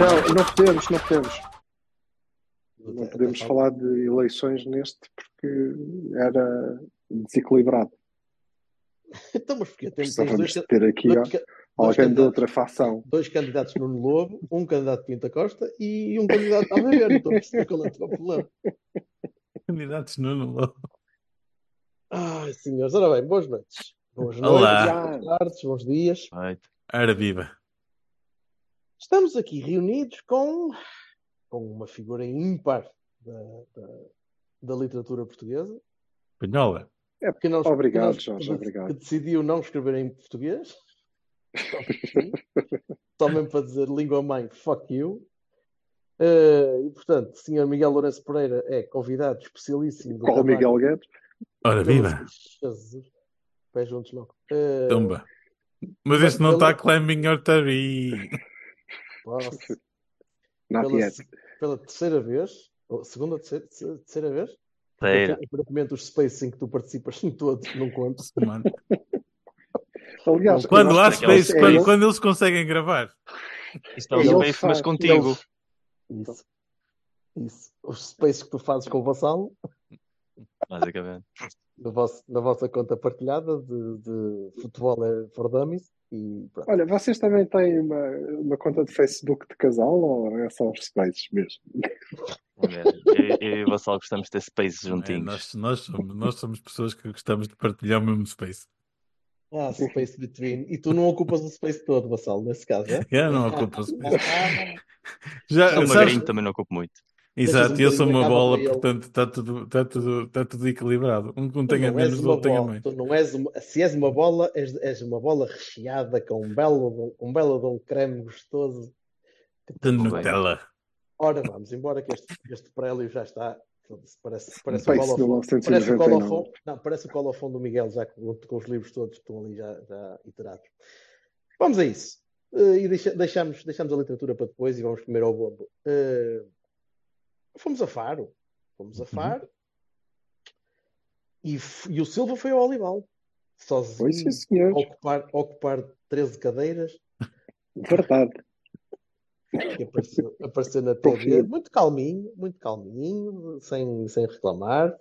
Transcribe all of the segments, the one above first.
Não, não podemos, não podemos. Não podemos falar de eleições neste porque era desequilibrado. Então, mas porque temos, dois, ter aqui ó, dois, dois alguém de outra facção. dois candidatos Nuno Lobo, um candidato Pinta Costa e um candidato a ver. Não estou a perceber qual é o teu problema. Candidatos Nuno Lobo. Ai, senhores, ora bem, boas noites. Boas Olá. noites, boas tardes, bons dias. Ora viva. Estamos aqui reunidos com, com uma figura ímpar da, da, da literatura portuguesa. Espanhola. Que não, Obrigado, que Jorge, que obrigado. decidiu não escrever em português. Só mesmo para dizer língua mãe, fuck you. Eh, e portanto, Sr. Miguel Lourenço Pereira é convidado especialíssimo do Qual Miguel Guedes? Ora viva. Jesus. Pés juntos não. Eh, Tumba. Mas este não está climbing your. Posso, Not pela, yet. pela terceira vez, ou segunda, terceira, terceira vez, Terceira. aparentemente os spaces em que tu participas todos não contam. Mano. Aliás, Quando há space, é quando, ele- quando eles conseguem gravar. Isto é o Ele Space, faz, mas contigo. Isso. Isso. Os spaces que tu fazes com o vassalo, Basicamente. na, vossa- na vossa conta partilhada de, de futebol é for dummies e pronto. Olha, vocês também têm uma, uma conta de Facebook de casal ou é só os spaces mesmo? Vamos ver. Eu, eu e o Vassal gostamos de ter Space É, juntinhos. nós, nós, somos, nós somos pessoas que gostamos de partilhar o mesmo space. Ah, space between. E tu não ocupas o space todo, vassalo, nesse caso, é? Já não ocupa o space. Já, sabes- magrinho, também não ocupo muito. Exato, Deixas eu um sou uma bola, portanto está tudo, está, tudo, está tudo equilibrado. Um que não tenha menos, outro tenha mais. tu não és uma, se és uma bola, és, és uma bola recheada com um belo, um belo de um creme gostoso. De Nutella. Ora, vamos embora que este, este prélio já está. Parece, parece o. Parece o 1999. colofone, não, parece o colofone do Miguel, já com, com os livros todos que estão ali já, já iterados. Vamos a isso. Eh, e deixa- deixamos, deixamos a literatura para depois e vamos comer ao bombo. Eh, fomos a Faro. Fomos a Faro. E, f- e o Silva foi ao Olival. Sozinho. Pois sim, senhor. Ocupar, ocupar 13 cadeiras. Verdade. que apareceu, apareceu na. TV, muito calminho, muito calminho, sem, sem reclamar.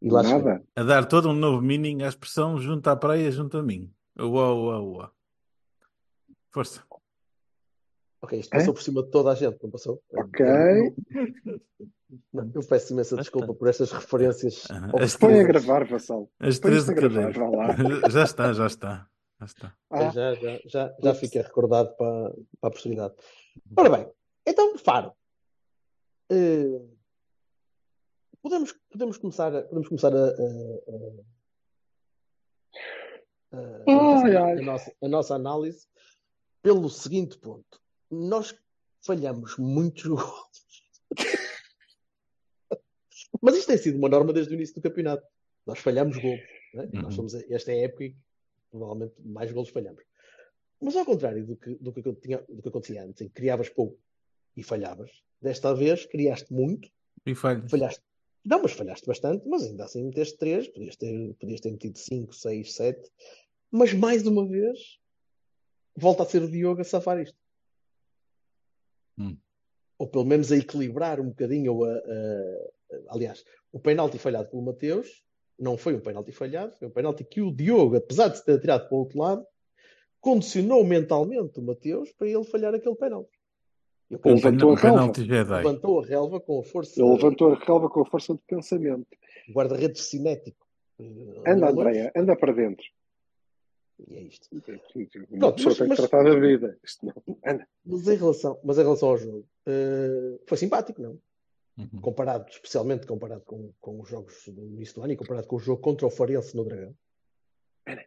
E lá. Nada. A dar todo um novo meaning à expressão junto à praia, junto a mim. Uau, uau, uau. Força. Ok, isto passou É? por cima de toda a gente, não passou? Ok. Não, eu peço imensa desculpa por estas referências. Ao As Põe a gravar, Vassal. As Põe 13 isto a gravar, vá lá. Já está, já está. Já está. Ah, Já, já, já, já fica recordado para, para a posteridade. Ora bem, então, Faro. Eh, podemos, podemos começar, a- podemos começar a, a- a- a- Ai, a- ai. a nossa, a nossa análise pelo seguinte ponto. Nós falhamos muitos gols. Mas isto tem sido uma norma desde o início do campeonato. Nós falhamos gols. né? Uhum. Nós somos, esta é a época em que provavelmente mais gols falhamos. Mas ao contrário do que, do que, tinha, do que acontecia antes, em que criavas pouco e falhavas, desta vez criaste muito, E falhas. falhaste. Não, mas falhaste bastante, mas ainda assim meteste 3, podias ter, podias ter metido 5, 6, 7, mas mais uma vez volta a ser o Diogo a safar isto. Hum. Ou pelo menos a equilibrar um bocadinho. ou a- a- a- aliás, o penalti falhado pelo Mateus não foi um penalti falhado, foi um penalti que o Diogo, apesar de se ter tirado para o outro lado, condicionou mentalmente o Mateus para ele falhar aquele penalti. Ele levantou a relva. levantou a relva com a força Ele levantou a relva com a força de pensamento. guarda-redes cinético. Anda, Andréia, anda para dentro. E é isto. Uma Pronto, pessoa mas- tem que mas- tratar da vida. Isto não. Anda. Mas em relação, mas em relação ao jogo, eh, foi simpático, não? Uhum. Comparado, especialmente comparado com, com os jogos do início do ano e comparado com o jogo contra o Farense no Dragão,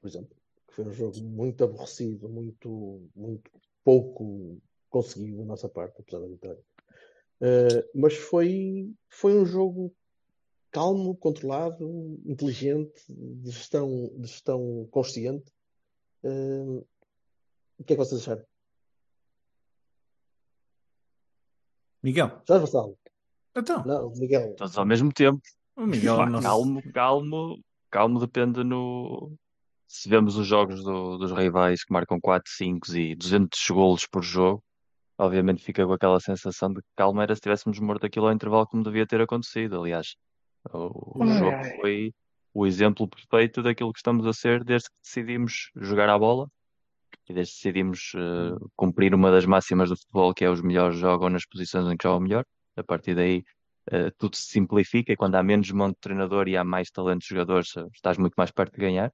por exemplo. Foi um jogo muito aborrecido, muito, muito pouco conseguido da nossa parte, apesar da vitória. Uh, mas foi, foi um jogo calmo, controlado, inteligente, de gestão, de gestão consciente. Uh, o que é que vocês acharam? Miguel. Jorge Vassalo. Então. Não, Miguel. Todos ao mesmo tempo. O Miguel Pá, não- calmo, calmo, calmo depende no. Se vemos os jogos do- dos rivais que marcam 4, 5 e 200 golos por jogo, obviamente fica com aquela sensação de que calma era se tivéssemos morto aquilo ao intervalo como devia ter acontecido. Aliás, o, o jogo foi o exemplo perfeito daquilo que estamos a ser desde que decidimos jogar à bola e desde que decidimos eh, cumprir uma das máximas do futebol, que é os melhores jogam nas posições em que jogam melhor. A partir daí, eh, tudo se simplifica e quando há menos mão de treinador e há mais talento de jogadores, estás muito mais perto de ganhar.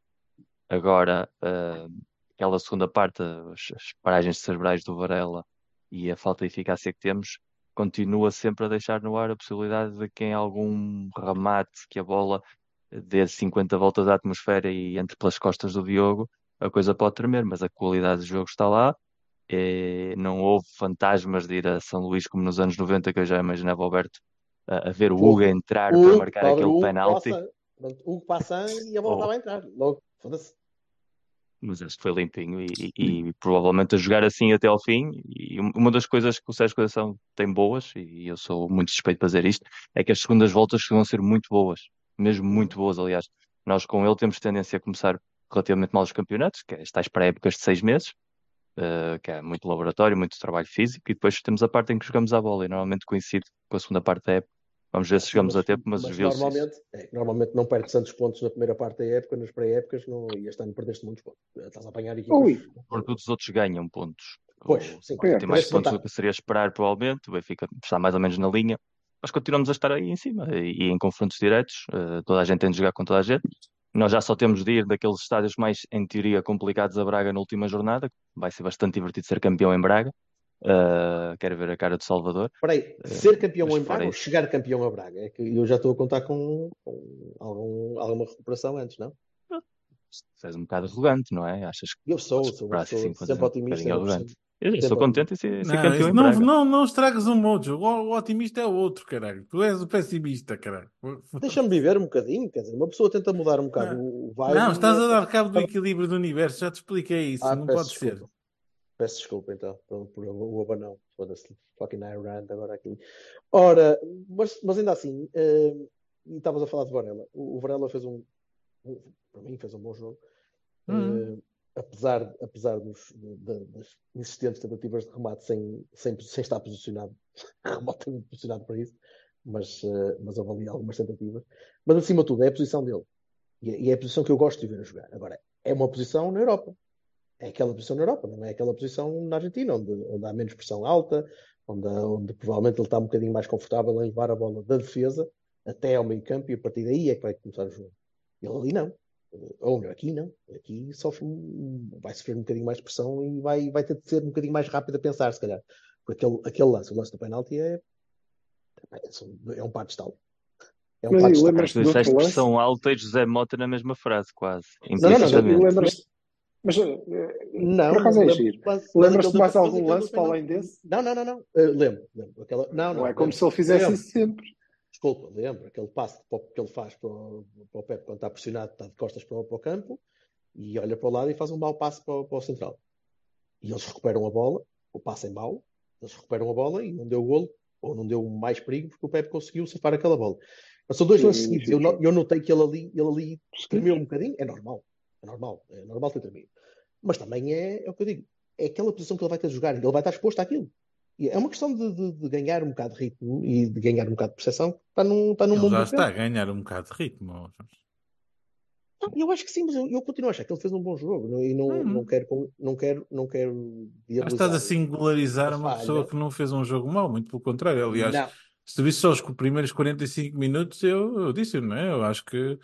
Agora, eh, aquela segunda parte, as, as paragens cerebrais do Varela e a falta de eficácia que temos, continua sempre a deixar no ar a possibilidade de que em algum remate que a bola dê 50 voltas à atmosfera e entre pelas costas do Diogo, a coisa pode tremer, mas a qualidade do jogo está lá. Eh, não houve fantasmas de ir a São Luís como nos anos 90, que eu já imaginava o Alberto a, a ver o Hugo entrar O para marcar aquele Hugo penalti. passa- o Hugo passa e a bola Oh. estava a entrar. Logo, foda-se. Mas este foi limpinho e, e- e provavelmente a jogar assim até ao fim. E um- uma das coisas que o Sérgio Conceição tem boas, e eu sou muito suspeito para dizer isto, é que as segundas voltas vão ser muito boas, mesmo muito boas, aliás. Nós com ele temos tendência a começar relativamente mal os campeonatos, que é estas pré-épocas de seis meses, eh, que é muito laboratório, muito trabalho físico, e depois temos a parte em que jogamos a bola, e normalmente coincide com a segunda parte da época. Vamos ver se chegamos a tempo, mas, viu-se isso. normalmente, é, normalmente não perdes tantos pontos na primeira parte da época, nas pré-épocas, não, e este ano perdeste muitos pontos. Estás a apanhar equipas. Ui. Porque todos os outros ganham pontos. Pois, O sim, Sporting tem mais parece pontos do que seria esperar, provavelmente. O Benfica está mais ou menos na linha. Mas continuamos a estar aí em cima e, e em confrontos diretos. eh, toda a gente tem de jogar com toda a gente. Nós já só temos de ir daqueles estádios mais, em teoria, complicados a Braga na última jornada. Vai ser bastante divertido ser campeão em Braga. Eh, quero ver a cara do Salvador. Espera aí, ser campeão mas em Braga ou chegar campeão a Braga? É que eu já estou a contar com, com algum, alguma recuperação antes, não? Tu és um bocado arrogante, não é? Achas que Eu sou, sou pessoa fazer sempre um otimista. bocadinho por. Eu estou contente em ser, ser Não, campeão em não, Braga. não, não estragas o mojo. O, o otimista é o outro, caralho. Tu és o pessimista, caralho. Deixa-me viver um bocadinho, quer dizer, uma pessoa tenta mudar um bocado Não. o vibe. Não, estás a e- dar cabo do equilíbrio do universo. Já te expliquei isso. Ah, não pode desculpa. ser. Peço desculpa então por, por o abanão. Foda-se, fucking Iran agora aqui. Ora, mas, mas ainda assim, e estavas a falar de Varela. O, o Varela fez um, um- para mim, fez um bom jogo. Uhum. Eh, apesar apesar dos, das insistentes tentativas de remate sem, sem, sem estar posicionado, remotamente posicionado para isso, mas, eh, mas ali algumas tentativas. Mas acima de tudo, é a posição dele. E é, e é a posição que eu gosto de ver a jogar. Agora, é uma posição na Europa. É aquela posição na Europa, não é aquela posição na Argentina, onde, onde há menos pressão alta, onde, onde provavelmente ele está um bocadinho mais confortável em levar a bola da defesa até ao meio campo e a partir daí é que vai começar o jogo. Ele ali não. Ou melhor, aqui não. Aqui sofre, vai sofrer um bocadinho mais de pressão e vai, vai ter de ser um bocadinho mais rápido a pensar, se calhar. Porque aquele, aquele lance, o lance do penalti é, é um par de estalo. É um Mas par de estalo. Tu disseste pressão alta e José Mota na mesma frase, quase. Não, não, não, lembras Mas eh, Não, por acaso é lembro- giro. Lembras-te mais algum lance para além desse? Não, não, não, não. Uh, lembro, lembro. Aquela... Não, não, Não é como lembro. se ele fizesse Lembro. isso sempre. Desculpa, lembro. Aquele passo que ele faz para o, para o Pepe quando está pressionado, está de costas para o, para o campo e olha para o lado e faz um mau passo para, o- para o central. E eles recuperam a bola, o passo é mau, eles recuperam a bola e não deu golo, ou não deu mais perigo porque o Pepe conseguiu safar aquela bola. Mas são dois lances seguidos. Eu, eu notei que ele ali, ele ali tremeu um bocadinho. É normal. É normal. É normal ter tremido. Mas também é, é o que eu digo. É aquela posição que ele vai ter de jogar. Ele vai estar exposto àquilo. É uma questão de, de- de ganhar um bocado de ritmo e de ganhar um bocado de percepção. Está num, está num Ele mundo já está a ganhar um bocado de ritmo. Não, Eu acho que sim, mas eu, eu continuo a achar que ele fez um bom jogo não- e não, Uhum. não quero, não quero, não quero estás a singularizar a uma falha. pessoa que não fez um jogo mau, muito pelo contrário. Aliás, Não. se tu visse só os primeiros 45 minutos, eu, eu disse, não é? Eu acho que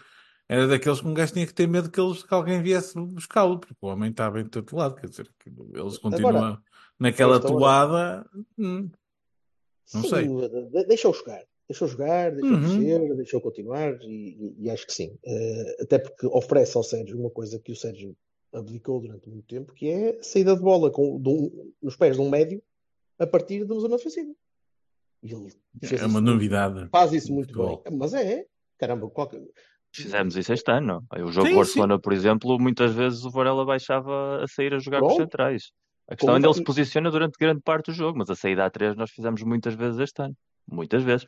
era daqueles que um gajo tinha que ter medo que, eles, que alguém viesse buscá-lo, porque o homem estava em todo lado, quer dizer, que eles continuam Agora, naquela toada. hum, Não Sim, sei. de- deixa-o jogar. Deixa-o jogar, deixa-o Uhum. crescer, deixa-o continuar e, e- acho que sim. Eh, até porque oferece ao Sérgio uma coisa que o Sérgio abdicou durante muito tempo, que é a saída de bola com, de um- nos pés de um médio a partir de uma zona ofensiva. E É uma isso- novidade. faz isso muito bem. Mas é, caramba, qualquer... Fizemos isso este ano. O jogo Sim, de Barcelona, por exemplo, muitas vezes o Varela baixava a sair a jogar com os centrais. A questão é onde ele se posiciona durante grande parte do jogo, mas a saída a três nós fizemos muitas vezes este ano. Muitas vezes.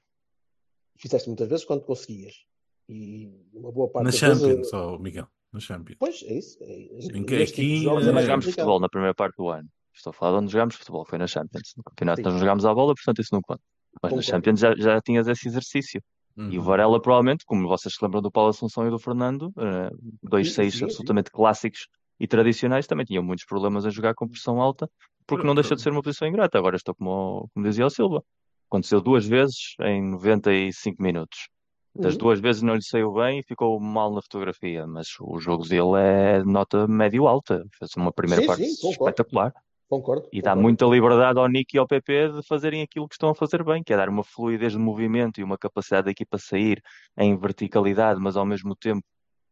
fizeste muitas vezes quando conseguias. E uma boa parte Na das vezes, Champions, ó, Miguel. Na Champions. Pois, é isso. É, Em que tipo aqui, jogos Nós é eh, jogámos futebol na primeira parte do ano. Estou a falar de onde jogámos futebol, foi na Champions. No campeonato Sim. nós não jogámos à bola, portanto isso não conta. Mas na Concordo. Champions já, já tinhas esse exercício. E o Uhum. Varela, provavelmente, como vocês se lembram do Paulo Assunção e do Fernando, eh, dois Sim, seis sim, sim. absolutamente clássicos e tradicionais, também tinham muitos problemas a jogar com pressão alta, porque não deixa de ser uma posição ingrata. Agora estou como, como dizia o Silva. Aconteceu duas vezes em 95 minutos. Das Uhum. duas vezes não lhe saiu bem e ficou mal na fotografia, mas o jogo dele é de nota médio-alta. Fez uma primeira Sim, parte sim, espetacular. Concordo. E dá concordo. muita liberdade ao Nick e ao PP de fazerem aquilo que estão a fazer bem, que é dar uma fluidez de movimento e uma capacidade da equipa sair em verticalidade, mas ao mesmo tempo,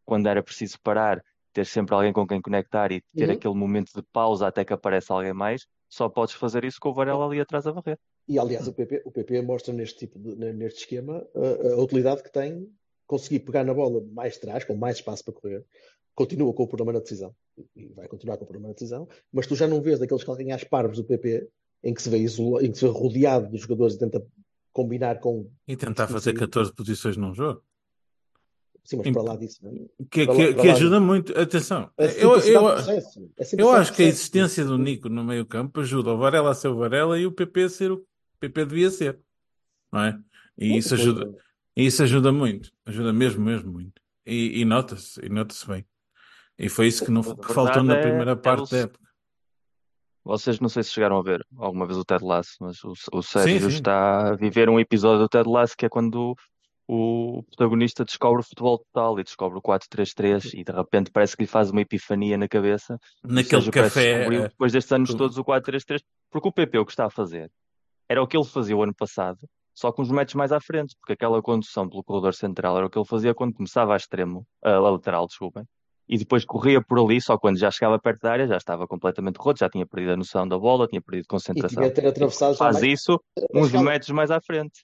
quando era preciso parar, ter sempre alguém com quem conectar e ter Uhum. aquele momento de pausa até que apareça alguém mais, só podes fazer isso com o Varela ali atrás a varrer. E aliás, o PP, o PP mostra neste tipo de, neste esquema a, a utilidade que tem conseguir pegar na bola mais atrás, com mais espaço para correr, continua com o problema na decisão e vai continuar com o problema na decisão, mas tu já não vês daqueles calcanhares parvos do PP em que se vê isola, em que se vê rodeado dos jogadores e tenta combinar com E tentar fazer 14 posições num jogo. sim, mas para lá disso, é? Que, que- que ajuda muito. Atenção, A eu, eu. A eu acho que a existência do Nico no meio campo ajuda o Varela a ser o Varela e o PP a ser o que o PP devia ser. Não é? E isso ajuda, isso ajuda muito. Ajuda mesmo, mesmo muito. E, e nota-se, e nota-se bem. E foi isso que, não, que faltou na é- primeira é parte o- da época. Vocês não sei se chegaram a ver alguma vez o Ted Lasso, mas o, o Sérgio sim. está a viver um episódio do Ted Lasso que é quando o protagonista descobre o futebol total e descobre o 4-3-3 e de repente parece que lhe faz uma epifania na cabeça. Naquele Sérgio café. eh, depois destes anos todos o 4-3-3, porque o PP o que está a fazer era o que ele fazia o ano passado, só com os metros mais à frente, porque aquela condução pelo corredor central era o que ele fazia quando começava a extremo, a lateral, desculpem, e depois corria por ali, só quando já chegava perto da área já estava completamente roto, já tinha perdido a noção da bola, tinha perdido E concentração. tinha de ter atravessado já Faz mais- isso uns metros mais à frente.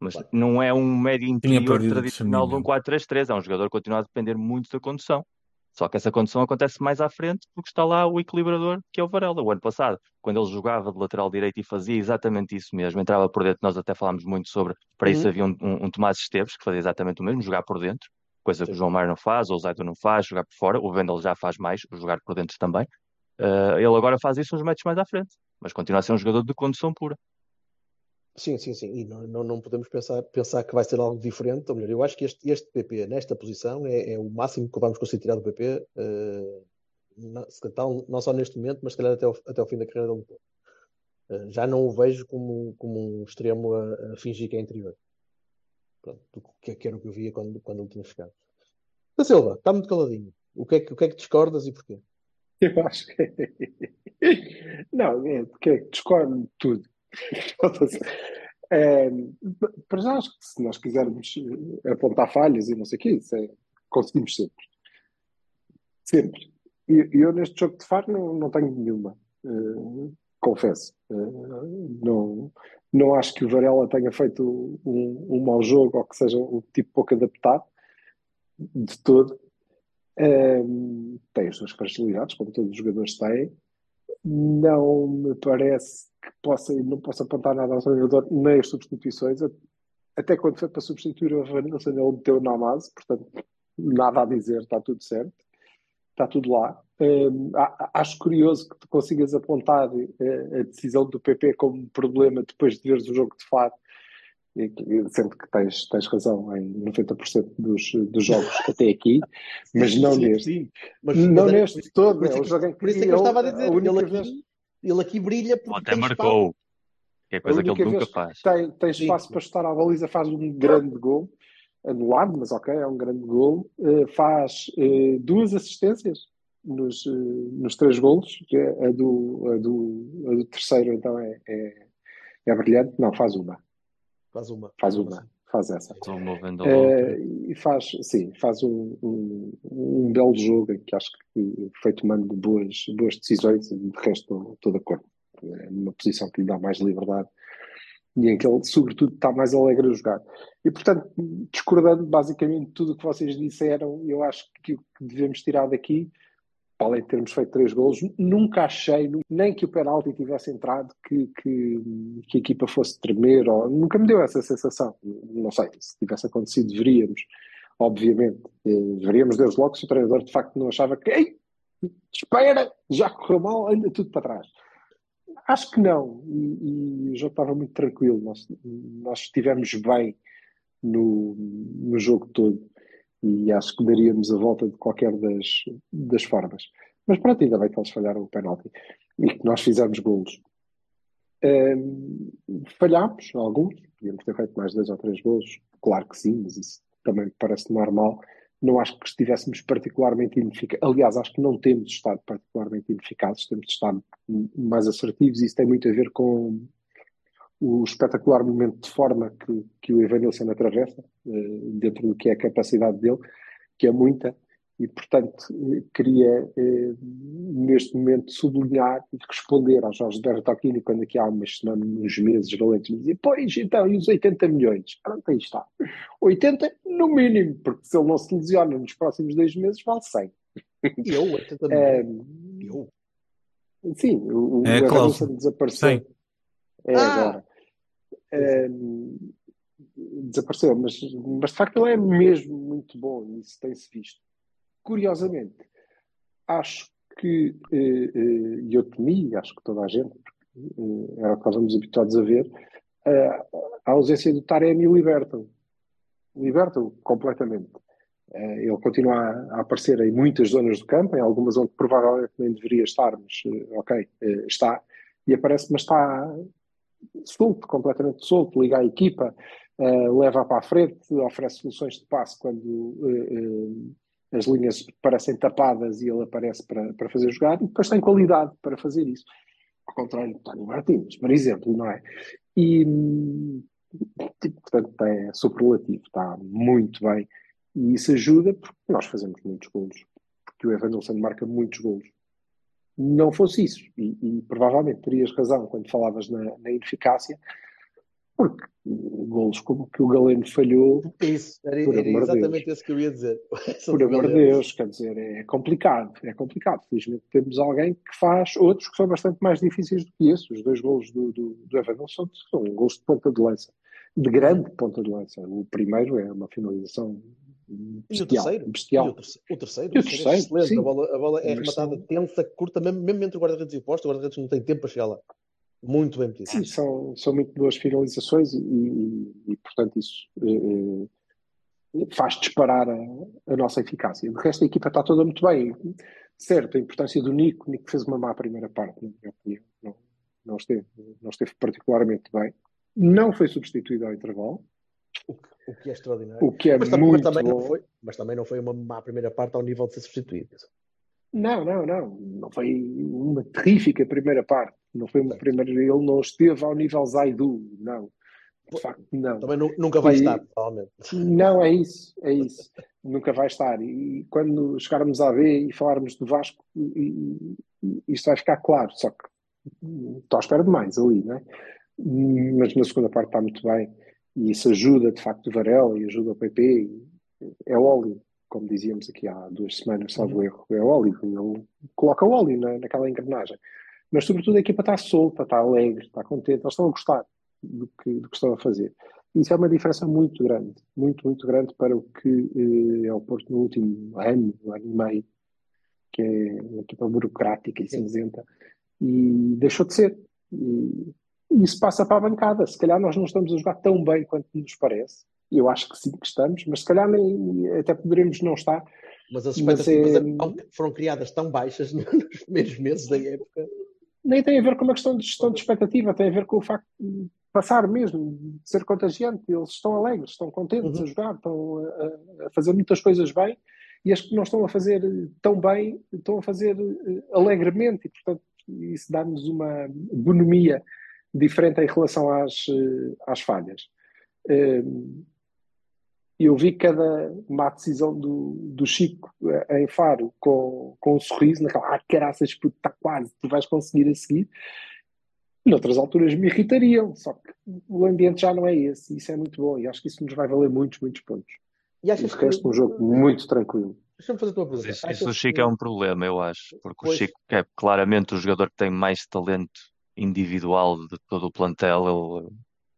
Mas Claro. não é um médio interior tradicional de um discernimento. 4-3-3, é um jogador que continua a depender muito da condução. Só que essa condução acontece mais à frente porque está lá o equilibrador que é o Varela. O ano passado, quando ele jogava de lateral direito e fazia exatamente isso mesmo, entrava por dentro, nós até falámos muito sobre, para isso Uhum. havia um, um, um Tomás Esteves que fazia exatamente o mesmo, jogar por dentro, coisa que o João Mário não faz, ou o Zaido não faz, jogar por fora, o Vendel já faz mais, jogar por dentro também. Uh, ele agora faz isso uns metros mais à frente, mas continua a ser um jogador de condução pura. Sim, sim, sim. E não, não, não podemos pensar, pensar que vai ser algo diferente. Ou melhor, eu acho que este, este PP, nesta posição, é, é o máximo que vamos conseguir tirar do PP, eh, não, se calhar não só neste momento, mas se calhar até ao, até ao fim da carreira dele. Eh, já não o vejo como, como um extremo a, a fingir que é interior. Pronto, que, que era o que eu via quando, quando ele tinha chegado. Da Silva, está muito caladinho. O que, é que, o que é que discordas e porquê? Eu acho que. Não, é porque é que discordo de tudo. É, para já, acho que se nós quisermos eh, apontar falhas e não sei o quê, é, conseguimos sempre. Sempre. E eu neste jogo de Faro não, não tenho nenhuma, eh, confesso. Eh, não, não acho que o Varela tenha feito um, um mau jogo ou que seja um tipo pouco adaptado, de todo. Um, tem as suas fragilidades, como todos os jogadores têm. Não me parece que possa, não possa apontar nada ao treinador, nem as substituições. Até quando foi para substituir o Vanilson, ele meteu o Namaz, portanto, nada a dizer, está tudo certo, está tudo lá. Um, acho curioso que tu consigas apontar a, a decisão do PP como problema depois de veres o jogo de Faro sendo que tens, tens razão em 90% dos, dos jogos até aqui, mas não Sim, neste. sim. Mas, não mas é- neste por- todo. por isso é é o que- jogo em Por isso é que eu estava a dizer, única ele vez- aqui, ele aqui brilha porque até tem marcou, que é coisa a que ele nunca vez faz. que tem, tem espaço sim. para chutar à baliza, faz um grande gol, anulado, mas ok, é um grande gol. Eh, faz eh, duas assistências nos, eh, nos três golos, que é a do, a do, a do terceiro, então é, é, é brilhante. Não, faz uma. Faz uma. Faz uma. faz essa. Movendo Eh, e faz, sim, faz um, um, um belo jogo que acho que foi tomando boas, boas decisões e de resto estou- de acordo. É numa posição que lhe dá mais liberdade e em que ele, sobretudo, está mais alegre a jogar. E, portanto, discordando basicamente de tudo o que vocês disseram, eu acho que o que devemos tirar daqui, além de termos feito três golos, nunca achei, nem que o penalti tivesse entrado, que, que, que a equipa fosse tremer, ou nunca me deu essa sensação. Não sei, se tivesse acontecido, veríamos, obviamente. Eh, Veríamos desde logo se o treinador de facto não achava que, ei, espera, já correu mal, anda tudo para trás. Acho que não, e, e o jogo estava muito tranquilo, nós, nós estivemos bem no, no jogo todo e acho que daríamos a volta de qualquer das, das formas. Mas pronto, ainda bem que eles falharam o penalti e que nós fizemos golos. Hum, falhámos alguns, podíamos ter feito mais dois ou três golos, claro que sim, mas isso também parece normal. Não acho que estivéssemos particularmente ineficazes. Aliás, acho que não temos estado particularmente ineficazes, temos estado mais assertivos e isso tem muito a ver com o espetacular momento de forma que, que o Evanilson atravessa, eh, dentro do que é a capacidade dele, que é muita, e portanto eh, queria eh, neste momento sublinhar e responder ao Jorge Bertocchini quando aqui há umas semanas, uns meses valentes me dizia, pois então, e os 80 milhões? Pronto, aí está. 80 no mínimo, porque se ele não se lesiona nos próximos dois meses, vale 100. Eu, 80 Eh, milhões. Eu. Sim, o, o É desapareceu. Sim. É Ah! agora. Desapareceu, mas, mas de facto ele é mesmo muito bom e isso tem-se visto. Curiosamente, acho que, eh, eh, e eu temi, acho que toda a gente, eh, era o que estávamos habituados a ver, a ausência do Taremi liberta-o. Liberta-o completamente. Ele continua a, aparecer em muitas zonas do campo, em algumas onde provavelmente nem deveria estar, mas ok, está. E aparece, mas está solto, completamente solto, liga à equipa, eh, leva para a frente, oferece soluções de passe quando eh, as linhas parecem tapadas e ele aparece para, para fazer jogar, e depois tem qualidade para fazer isso. Ao contrário do Tony Martins, por exemplo, não é? E, portanto, é superlativo, está muito bem. E isso ajuda porque nós fazemos muitos golos, porque o Evanilson marca muitos golos não fosse isso, e, e, provavelmente terias razão quando falavas na, na ineficácia, porque golos como que o Galeno falhou, Isso, era, era exatamente Deus. isso que eu ia dizer. por amor de Deus, quer dizer, é complicado, é complicado. Felizmente temos alguém que faz outros que são bastante mais difíceis do que esses. Os dois golos do, do, do são, são golos de ponta de lança, de grande ponta de lança. O primeiro é uma finalização E o terceiro? bestial. E o terceiro? O terceiro, E o é terceiro, sim. A bola, a bola é rematada tensa, curta, mesmo, mesmo entre o guarda-redes e o posto, o guarda-redes não tem tempo para chegar lá. Muito bem pedido. Sim, são, são muito boas finalizações e, e- e, portanto, isso eh, eh, faz disparar a, a nossa eficácia. De resto, a equipa está toda muito bem. Certo, a importância do Nico, o Nico fez uma má primeira parte, na minha opinião. Não, não, esteve, não esteve particularmente bem. Não foi substituído ao intervalo, O, que, o que é extraordinário. o que é mas, também, mas muito também não bom. foi, mas também não foi uma má primeira parte ao nível de ser substituído. Não, não, não. Não foi uma terrífica primeira parte. Não foi uma primeira. Ele não esteve ao nível Zaidu, não. De facto, não. Também nu- nunca vai E- estar, provavelmente. Não, é isso, é isso. Nunca vai estar. E quando chegarmos à B e falarmos do Vasco, e- e- isto vai ficar claro. Só que hum, estou à espera de mais ali, não é? Hum, Mas na segunda parte está muito bem. E isso ajuda, de facto, o Varela e ajuda o PP. É óleo, como dizíamos aqui há duas semanas, salvo erro. É óleo. Ele coloca o óleo na, naquela engrenagem. Mas, sobretudo, a equipa está solta, está alegre, está contente. Eles estão a gostar do que, do que estão a fazer. Isso é uma diferença muito grande, muito, muito grande para o que eh, é o Porto no último ano, ano e meio, que é uma equipa burocrática e cinzenta, e deixou de ser. E isso passa para a bancada. Se calhar nós não estamos a jogar tão bem quanto nos parece. Eu acho que sim que estamos, mas se calhar nem, até poderemos não estar. Mas as expectativas é- foram criadas tão baixas nos primeiros meses da época. Nem tem a ver com uma questão de gestão de expectativa, tem a ver com o facto de passar mesmo, de ser contagiante. Eles estão alegres, estão contentes Uhum. a jogar, estão a, a fazer muitas coisas bem e as que não estão a fazer tão bem, estão a fazer eh, alegremente e, portanto, isso dá-nos uma bonomia diferente em relação às, eh, às falhas. Eh, eu vi cada má decisão do, do Chico eh, em Faro com, com um sorriso, naquela, ah, caraças, puto, está quase, tu vais conseguir a seguir. Noutras alturas me irritariam, só que o ambiente já não é esse, isso é muito bom, e acho que isso nos vai valer muitos, muitos pontos. E achas o resto, que... um jogo muito tranquilo. Deixa-me fazer uma pergunta. isso, isso do Chico que- é um problema, eu acho, porque o Pois. Chico é claramente o jogador que tem mais talento individual de todo o plantel. Ele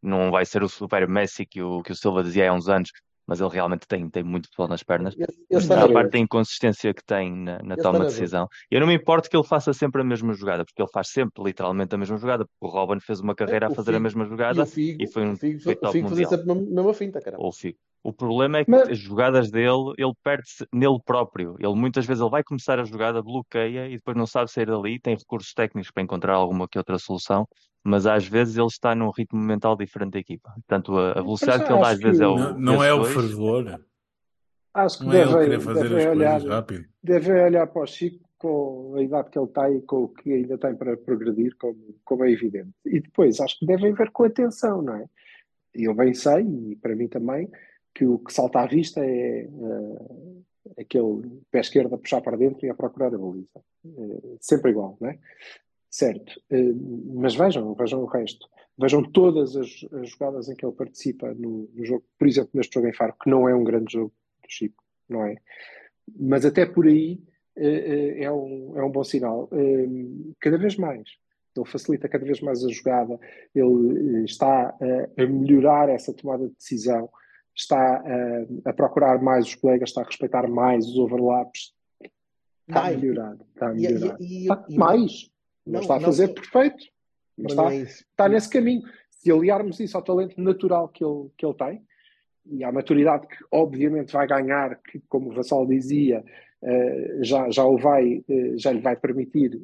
não vai ser o super Messi que o, que o Silva dizia há uns anos, mas ele realmente tem, tem muito futebol nas pernas. A parte da inconsistência que tem na, na toma de decisão. Eu não me importo que ele faça sempre a mesma jogada, porque ele faz sempre literalmente a mesma jogada. porque O Robin fez uma carreira a o fazer a Figo- mesma E jogada o Figo, e foi um o Figo, foi o top Figo fazia mundial. sempre a mesma- mesma finta, caramba. ou fico. O problema é que Mas- as jogadas dele, ele perde-se nele próprio. Ele muitas vezes ele vai começar a jogada, bloqueia e depois não sabe sair dali. Tem recursos técnicos para encontrar alguma que outra solução, mas às vezes ele está num ritmo mental diferente da equipa. Portanto, a, a velocidade que ele dá às vezes é o Não, não é o fervor. Acho que Não é ele fazer devem as olhar, rápido. devem olhar para o Chico com a idade que ele tem e com o que ainda tem para progredir, como, como é evidente. E depois acho que devem ver com atenção, não é? E eu bem sei, e para mim também, que o que salta à vista é eh, aquele pé esquerdo a puxar para dentro e a procurar a baliza. Eh, sempre igual, não é? Certo. Eh, mas vejam, vejam o resto. Vejam todas as, as jogadas em que ele participa no, no jogo, por exemplo, neste jogo em Faro, que não é um grande jogo do Chico, não é? Mas até por aí é um, é um bom sinal. Cada vez mais. Ele facilita cada vez mais a jogada, ele está a melhorar essa tomada de decisão, está eh, a procurar mais os colegas, está a respeitar mais os overlaps. Está a melhorar, está a E- e- melhorar. e- Está e- mais. Não, Não, está a fazer não. perfeito, mas está, é está nesse caminho. Se aliarmos isso ao talento natural que ele, que ele tem e à maturidade que obviamente vai ganhar, que como o Vassal dizia, eh, já, já, o vai, eh, já lhe vai permitir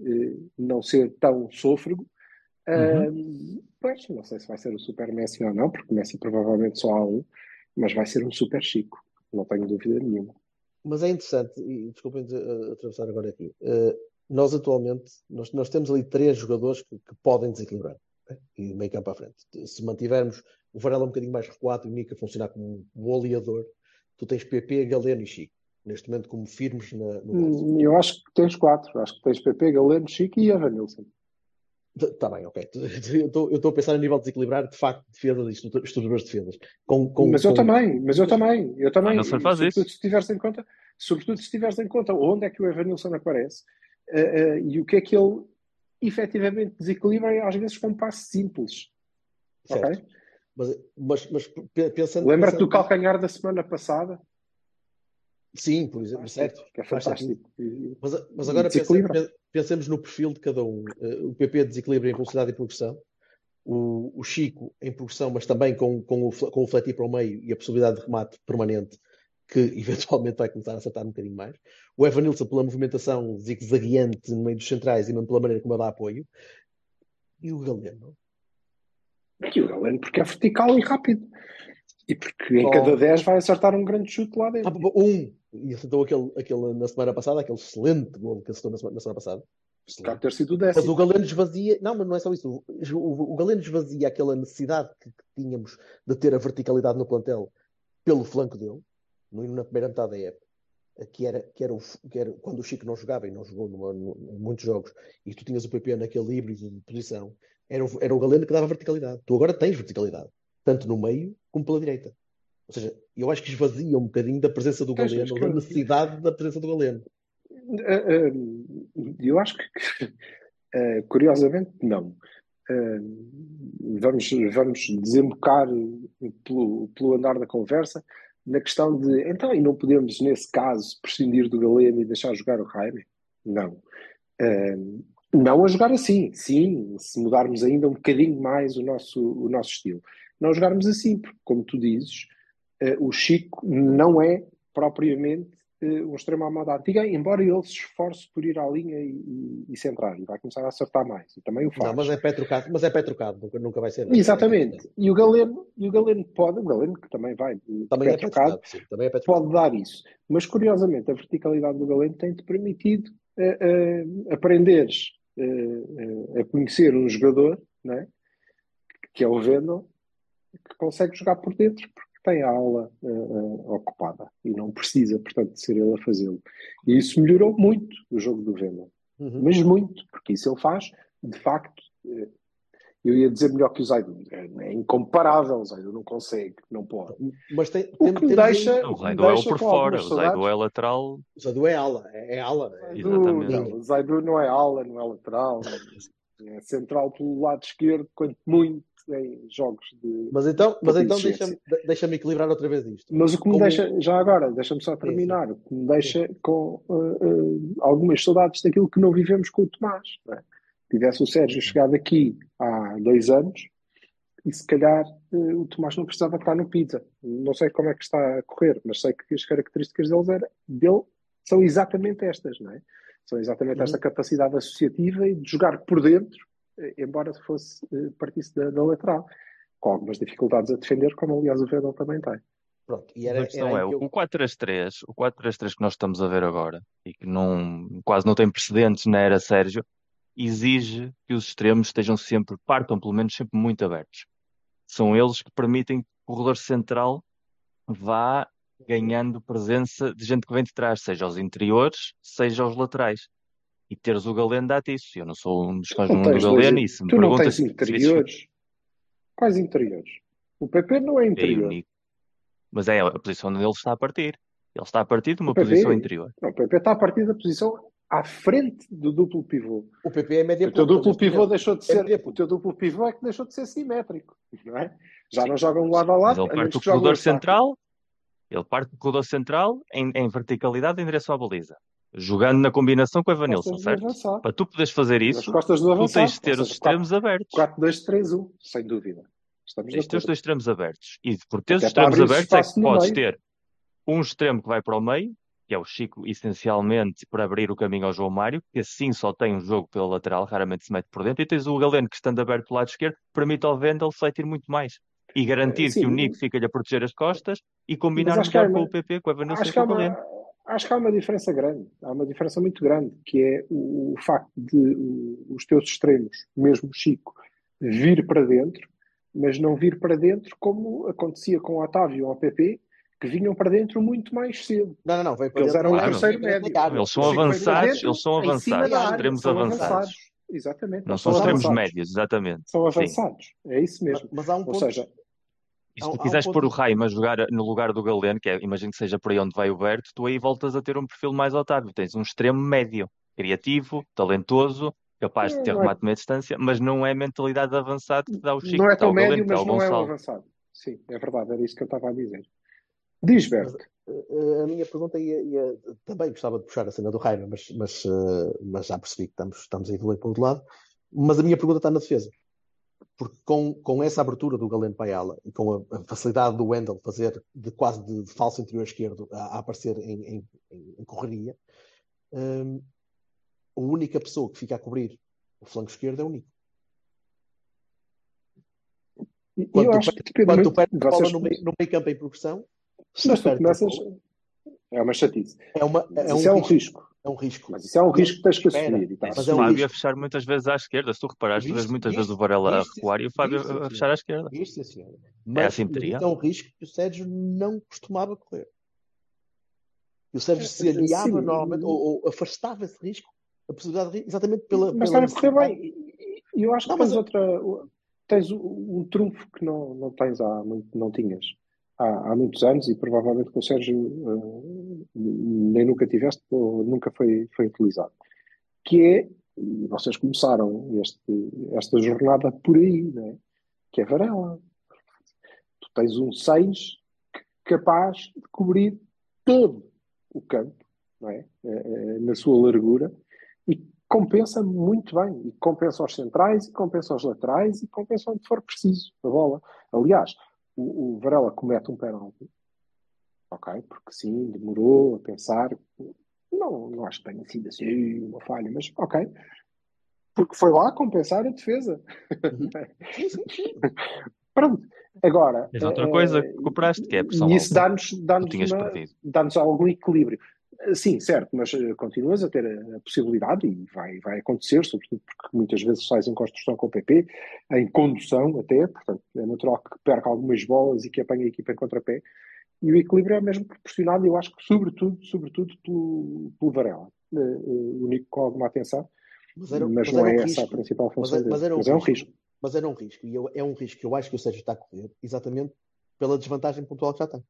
não ser tão sôfrego. eh, Pois, não sei se vai ser o Super Messi ou não, porque Messi provavelmente só há um, mas vai ser um Super Chico, não tenho dúvida nenhuma. Mas é interessante, e desculpem de- eh, atravessar agora aqui. Eh, nós atualmente, nós, nós temos ali três jogadores que, que podem desequilibrar né? e meio campo à frente. Se mantivermos o Varela um bocadinho mais recuado e o Nica a funcionar como um oleador, tu tens PP, Galeno e Chico, neste momento como firmes na, no. Hum, Eu acho que tens quatro, acho que tens PP, Galeno, Chico e Evanilson. Está bem, ok. Eu estou- eu estou a pensar a nível de desequilibrar, de facto, defesas e estrutu- estruturas de defesas. Com, com, mas eu com- também, mas eu também, eu também. Evanilson faz sobretudo isso. se tiveres em conta, sobretudo se tiveres em conta onde é que o Evanilson aparece eh, eh, e o que é que ele efetivamente desequilibra e às vezes com um passe simples. Certo. Ok? Mas, mas, mas pe- pensando. Lembra-te do pensando- calcanhar da semana passada? Sim, por exemplo, certo. Que é fantástico. Mas, mas agora pensemos, pensemos no perfil de cada um. Eh, o PP desequilibra em velocidade e progressão. O, o Chico em progressão, mas também com, com, o, com o fletir para o meio e a possibilidade de remate permanente, que eventualmente vai começar a acertar um bocadinho mais. O Evanilson pela movimentação zigue-zagueante no meio dos centrais e mesmo pela maneira como ele dá apoio. E o Galeno. E o Galeno porque é vertical e rápido. E porque em Oh. cada 10 vai acertar um grande chute lá Ah, dentro. pá, um! E acertou aquele, aquele na semana passada, aquele excelente gol que acertou na semana, na semana passada. Cabe ter sido o Mas décimo. o Galeno esvazia. Não, mas não é só isso. O, o, o Galeno esvazia aquela necessidade que, que tínhamos de ter a verticalidade no plantel pelo flanco dele, no, na primeira metade da época, que era, que, era o, que era quando o Chico não jogava e não jogou numa, num- em muitos jogos, e tu tinhas o PP naquele híbrido de posição, era o, era o Galeno que dava verticalidade. Tu agora tens verticalidade, tanto no meio como pela direita. Ou seja, eu acho que esvazia um bocadinho da presença do Galeno, tens da que- necessidade da presença do Galeno. Ah, ah, Eu acho que, ah, curiosamente, não. Vamos, vamos desembocar pelo, pelo andar da conversa na questão de então, e não podemos, nesse caso, prescindir do Galeno e deixar jogar o Jaime? Não. Não a jogar assim, sim, se mudarmos ainda um bocadinho mais o nosso, o nosso estilo. Não jogarmos assim, porque, como tu dizes, eh, o Chico não é propriamente eh, um extremo à moda antiga, embora ele se esforce por ir à linha e, e- e centrar, e vai começar a acertar mais, e também o faz. Não, mas é pé trocado, mas é pé trocado, nunca, nunca vai ser. Exatamente. E o Galeno, e o Galeno pode, o Galeno que também vai, Também pé é trocado, sim. Também é pé trocado. pode dar isso. Mas, curiosamente, a verticalidade do Galeno tem-te permitido eh, aprenderes a conhecer um jogador, não é? que é o Vendel, que consegue jogar por dentro, porque tem a aula uh, uh, ocupada e não precisa, portanto, de ser ele a fazê-lo. E isso melhorou muito o jogo do Venda. Uhum. Mas muito, porque isso ele faz, de facto, uh, eu ia dizer melhor que o Zaidu. É, é incomparável, o Zaidu não consegue, não pode. Mas tem, o que me deixa. O Zaidu é o por fora, o Zaidu é lateral. O Zaidu é ala, é, é ala. Zaidu, Exatamente. Não, o Zaidu não é ala, não é lateral, é central pelo lado esquerdo, quanto muito em jogos de. Mas então, mas então deixa-me deixa equilibrar outra vez isto. Mas o que me Como... deixa, já agora, deixa-me só terminar, o que me deixa com uh, uh, algumas saudades daquilo que não vivemos com o Tomás. É? Tivesse o Sérgio chegado aqui há dois anos e se calhar uh, o Tomás não precisava estar no pizza. Não sei como é que está a correr, mas sei que as características deles era, dele são exatamente estas, não é? São exatamente uhum. esta capacidade associativa e de jogar por dentro eh, embora fosse eh, partisse da, da, lateral, com algumas dificuldades a defender, como aliás o Vedal também tem. Pronto, e era, a questão é, eu... o 4-3-3, o 4-3-3 que nós estamos a ver agora, e que não, quase não tem precedentes na era Sérgio, exige que os extremos estejam sempre, partam pelo menos sempre muito abertos. São eles que permitem que o corredor central vá ganhando presença de gente que vem de trás, seja aos interiores, seja aos laterais e teres o Galeno dá-te isso. Eu não sou um dos fãs do Galeno e se me tu não tens interiores. Quais interiores? O PP não é interior. É mas é a posição onde ele está a partir. Ele está a partir de uma PP, posição interior. Não, o PP está a partir da posição à frente do duplo pivô. O PP é média O teu duplo pivô deixou de ser. É o teu duplo pivô é que deixou de ser simétrico. Não é? Já Sim. não jogam lado a lado. Mas ele parte do corredor central. Ele parte do corredor central em, em verticalidade em direção à baliza jogando na combinação com o Evanilson, certo? Para tu poderes fazer isso, tu tens de ter os extremos 4, abertos. 4-2-3-1, sem dúvida. Estamos tens de ter os dois extremos abertos. E por ter os extremos abertos é que podes meio. ter um extremo que vai para o meio, que é o Chico, essencialmente para abrir o caminho ao João Mário, que assim só tem um jogo pela lateral, raramente se mete por dentro, e tens o Galeno que estando aberto pelo lado esquerdo, permite ao Vendel sair muito mais. E garantir Sim, que o Nico fica-lhe a proteger as costas e combinar melhor com o PP, com o Evanilson e com o Galeno acho que há uma diferença grande, há uma diferença muito grande, que é o, o facto de o, os teus extremos, mesmo o Chico, vir para dentro, mas não vir para dentro como acontecia com o Otávio ou o PP, que vinham para dentro muito mais cedo. Não, não, não, veio para eles eram o terceiro médio. Eles são avançados, dentro, eles são avançados, extremos avançados. avançados. Exatamente. Não são, extremos médios, exatamente. São avançados, Sim. é isso mesmo. Mas, mas há um ponto, Ou seja, e se tu quiseres um pôr o Raima a jogar no lugar do Galeno, que é, imagino que seja por aí onde vai o Berto, tu aí voltas a ter um perfil mais Otávio. Tens um extremo médio, criativo, talentoso, capaz de ter não remate é... meia distância, mas não é a mentalidade de avançado que dá o Chico. Não é tão médio, Galeno, mas não é avançado. Sim, é verdade, era isso que eu estava a dizer. Diz, Berto. Eh, a minha pergunta ia, ia, também gostava de puxar a cena do Raima, mas, mas, eh, mas já percebi que estamos, estamos a evoluir para o outro lado. Mas a minha pergunta está na defesa porque com, com essa abertura do Galeno Paiala e com a, a, facilidade do Wendel fazer de quase de, de falso interior esquerdo a, a aparecer em, em, em correria, um, a única pessoa que fica a cobrir o flanco esquerdo é o Nico. Quando eu tu, quando tu perdes bola no meio, no meio campo em progressão, mas tu começas... É uma chatice. É, uma, é, um, é um risco. É um risco. Mas isso é um risco que tens que assumir. E tá. Mas é um Fábio a fechar muitas vezes à esquerda. Se tu reparares, tu vês muitas vezes o Varela a recuar e o Fábio a fechar à esquerda. Senhora. É mas, é é um risco que o Sérgio não costumava correr. E o Sérgio se aliava normalmente, ou, ou, afastava esse risco, a possibilidade de exatamente pela. Mas pela estava a correr bem. E eu acho não, que tens outra. Tens um, um trunfo que não, não tens há muito, não tinhas há, há muitos anos e provavelmente com o Sérgio uh, nem nunca tiveste ou nunca foi, foi utilizado. Que é, e vocês começaram este, esta jornada por aí, né? que é Varela. Tu tens um 6 capaz de cobrir todo o campo, não é? Uh, na sua largura, e compensa muito bem. E compensa aos centrais, e compensa aos laterais, e compensa onde for preciso a bola. Aliás, o, o Varela comete um pênalti, ok? Porque sim, demorou a pensar. Não, não acho que tenha sido assim uma falha, mas ok. Porque foi lá compensar a defesa. Uhum. Pronto. Agora. Tens outra é, coisa que cooperaste, que é a pressão. E isso dá-nos dá dá, dá algum equilíbrio. Sim, certo, mas uh, continuas a ter a, possibilidade e vai, vai acontecer, sobretudo porque muitas vezes sais em construção com o PP, em condução até, portanto é natural que perca algumas bolas e que apanhe a equipa em contrapé. E o equilíbrio é mesmo proporcionado, eu acho que sobretudo, sobretudo pelo, pelo Varela, uh, uh, o único com alguma atenção, mas, era, mas, mas não é um essa risco. a principal função mas, mas, dele. Um mas é um risco. Mas era um risco, e eu, é um risco que eu acho que o Sérgio está a correr, exatamente pela desvantagem pontual que já tem.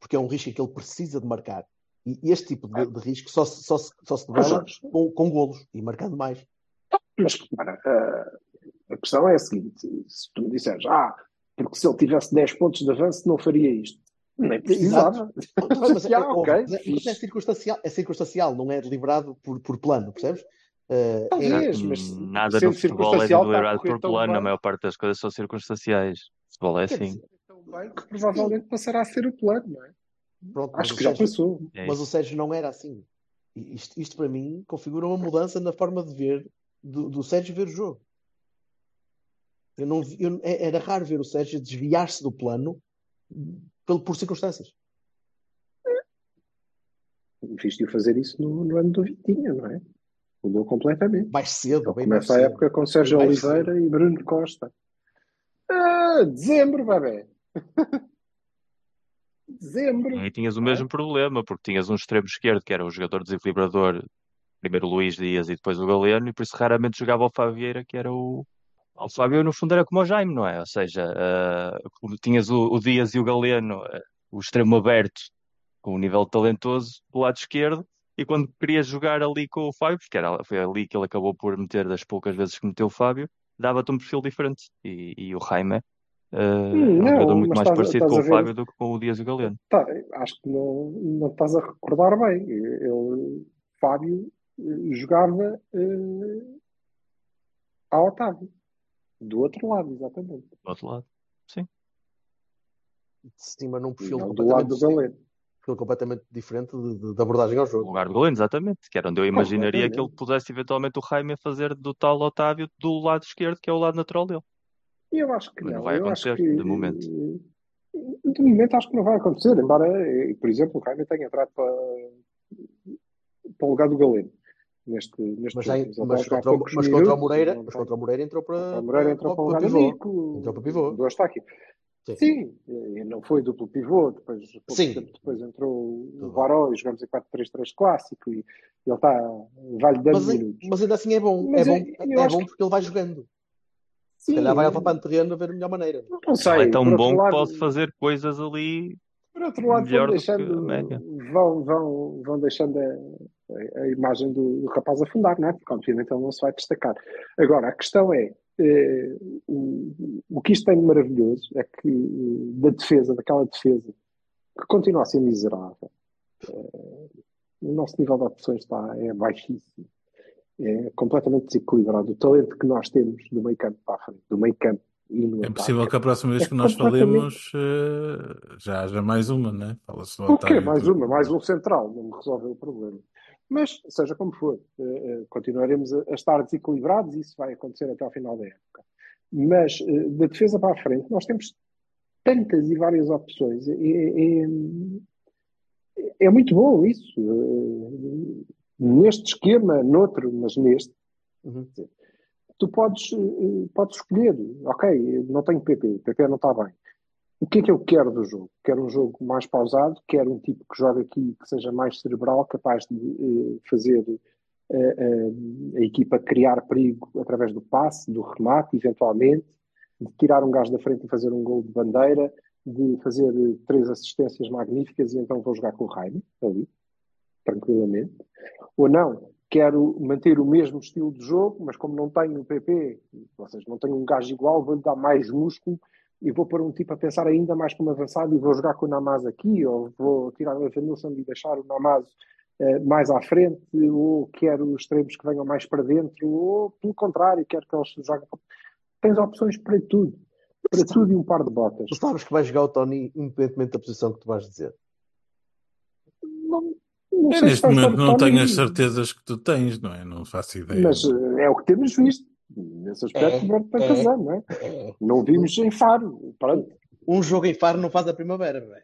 Porque é um risco que ele precisa de marcar. E este tipo de, de risco só, só, só se devela com, com golos e marcando mais. Mas repara, a, a questão é a seguinte: se tu me disseres, ah, porque se ele tivesse 10 pontos de avanço não faria isto. Nem precisava. Mas, é, ah, okay, mas, é, mas é, circunstancial, é circunstancial, não é deliberado por, por plano, percebes? Uh, Talvez, é, mas nada no futebol é deliberado por plano, a maior parte das coisas são circunstanciais. O futebol é assim. tão bem que provavelmente passará a ser o plano, não é? Pronto, Acho que já Sérgio, passou. É mas o Sérgio não era assim. Isto, isto, para mim configura uma mudança na forma de ver do, do Sérgio ver o jogo. Eu não, eu, é, era raro ver o Sérgio desviar-se do plano por, por circunstâncias. Viste-o fazer isso no, no, ano do Vitinha, não é? Mudou completamente. Mais cedo, bem Começa a época com Sérgio Oliveira cedo. e Bruno Costa. Ah, dezembro, bebê. dezembro. E tinhas o mesmo é? problema, porque tinhas um extremo esquerdo que era o jogador desequilibrador, primeiro o Luís Dias e depois o Galeno, e por isso raramente jogava o Fabieira, que era o. O Fábio, no fundo, era como o Jaime, não é? Ou seja, uh, tinhas o, o, Dias e o Galeno, uh, o extremo aberto, com um nível talentoso, do lado esquerdo, e quando querias jogar ali com o Fábio, porque era, foi ali que ele acabou por meter das poucas vezes que meteu o Fábio, dava-te um perfil diferente. E, e o Jaime Uh, hum, é um jogador muito mais estás, parecido estás com o Fábio do que com o Dias e o Galeno. Tá, acho que não, não estás a recordar bem. Ele, Fábio eh, jogava uh, a Otávio. Do outro lado, exatamente. Do outro lado, sim. De cima num perfil não, do lado do Galeno. Perfil completamente diferente de, de, de, abordagem ao jogo. O lugar do Galeno, exatamente. Que era onde eu imaginaria que ele pudesse eventualmente o Jaime fazer do tal Otávio do lado esquerdo, que é o lado natural dele. Eu acho que não. não vai acontecer, que, de momento. De momento acho que não vai acontecer, embora, por exemplo, o Jaime tenha entrado para, para o lugar do Galeno. Neste, neste mas, jogo. Mas, contra, o, mas contra o Moreira, mas contra o Moreira entrou para, o Moreira entrou para, para, para o lugar do Nico. Entrou para o pivô. Do Eustáquio. Sim. Sim, e não foi duplo pivô, depois, Sim. depois entrou o Varó e jogamos em 4-3-3 clássico e ele está, vai-lhe dando mas, minutos. Mas ainda assim é bom, mas é, bom, é bom porque ele vai jogando. Se calhar vai ao papando terreno a ver a melhor maneira. Não sei. Ele é tão bom lado, que pode fazer coisas ali. Por outro lado, vão deixando, vão, vão, vão deixando a, a, imagem do, do, rapaz afundar, não é? Porque obviamente ele não se vai destacar. Agora, a questão é. Eh, o, o que isto tem de maravilhoso é que eh, da defesa, daquela defesa que continua a ser miserável, eh, o nosso nível de opções está, é baixíssimo é completamente desequilibrado. O talento que nós temos do meio campo para a frente, do meio campo e no É possível que a próxima vez é que nós falemos uh, já haja mais uma, né? Fala-se O quê? Mais uma, mais um central, não resolve o problema. Mas, seja como for, uh, uh, continuaremos a, a, estar desequilibrados e isso vai acontecer até ao final da época. Mas, da defesa para a frente, nós temos tantas e várias opções. É, é, é muito bom isso neste esquema, noutro, mas neste, uhum. tu podes, eh, podes escolher, ok, não tenho PP, PP não está bem. O que é que eu quero do jogo? Quero um jogo mais pausado, quero um tipo que jogue aqui que seja mais cerebral, capaz de uh, fazer uh, uh, a equipa criar perigo através do passe, do remate, eventualmente, de tirar um gajo da frente e fazer um gol de bandeira, de fazer três assistências magníficas e então vou jogar com o Jaime ali tranquilamente, ou não, quero manter o mesmo estilo de jogo, mas como não tenho o PP, ou seja, não tenho um gajo igual, vou-lhe dar mais músculo e vou pôr um tipo a pensar ainda mais como avançado e vou jogar com o Namaz aqui, ou vou tirar o Evanilson e deixar o Namaz uh, mais à frente, ou quero os extremos que venham mais para dentro, ou pelo contrário, quero que eles joguem. Tens opções para tudo. Para tudo e um par de botas. Tu sabes que vai jogar o Tony independentemente da posição que tu vais dizer. Não, não eu neste momento não tenho as certezas que tu tens, não é? Não faço ideia. Mas uh, é o que temos visto. Nesse aspecto, é, tem é, razão, não é? é? Não vimos em Faro. Pronto. Um jogo em Faro não faz a primavera, não é?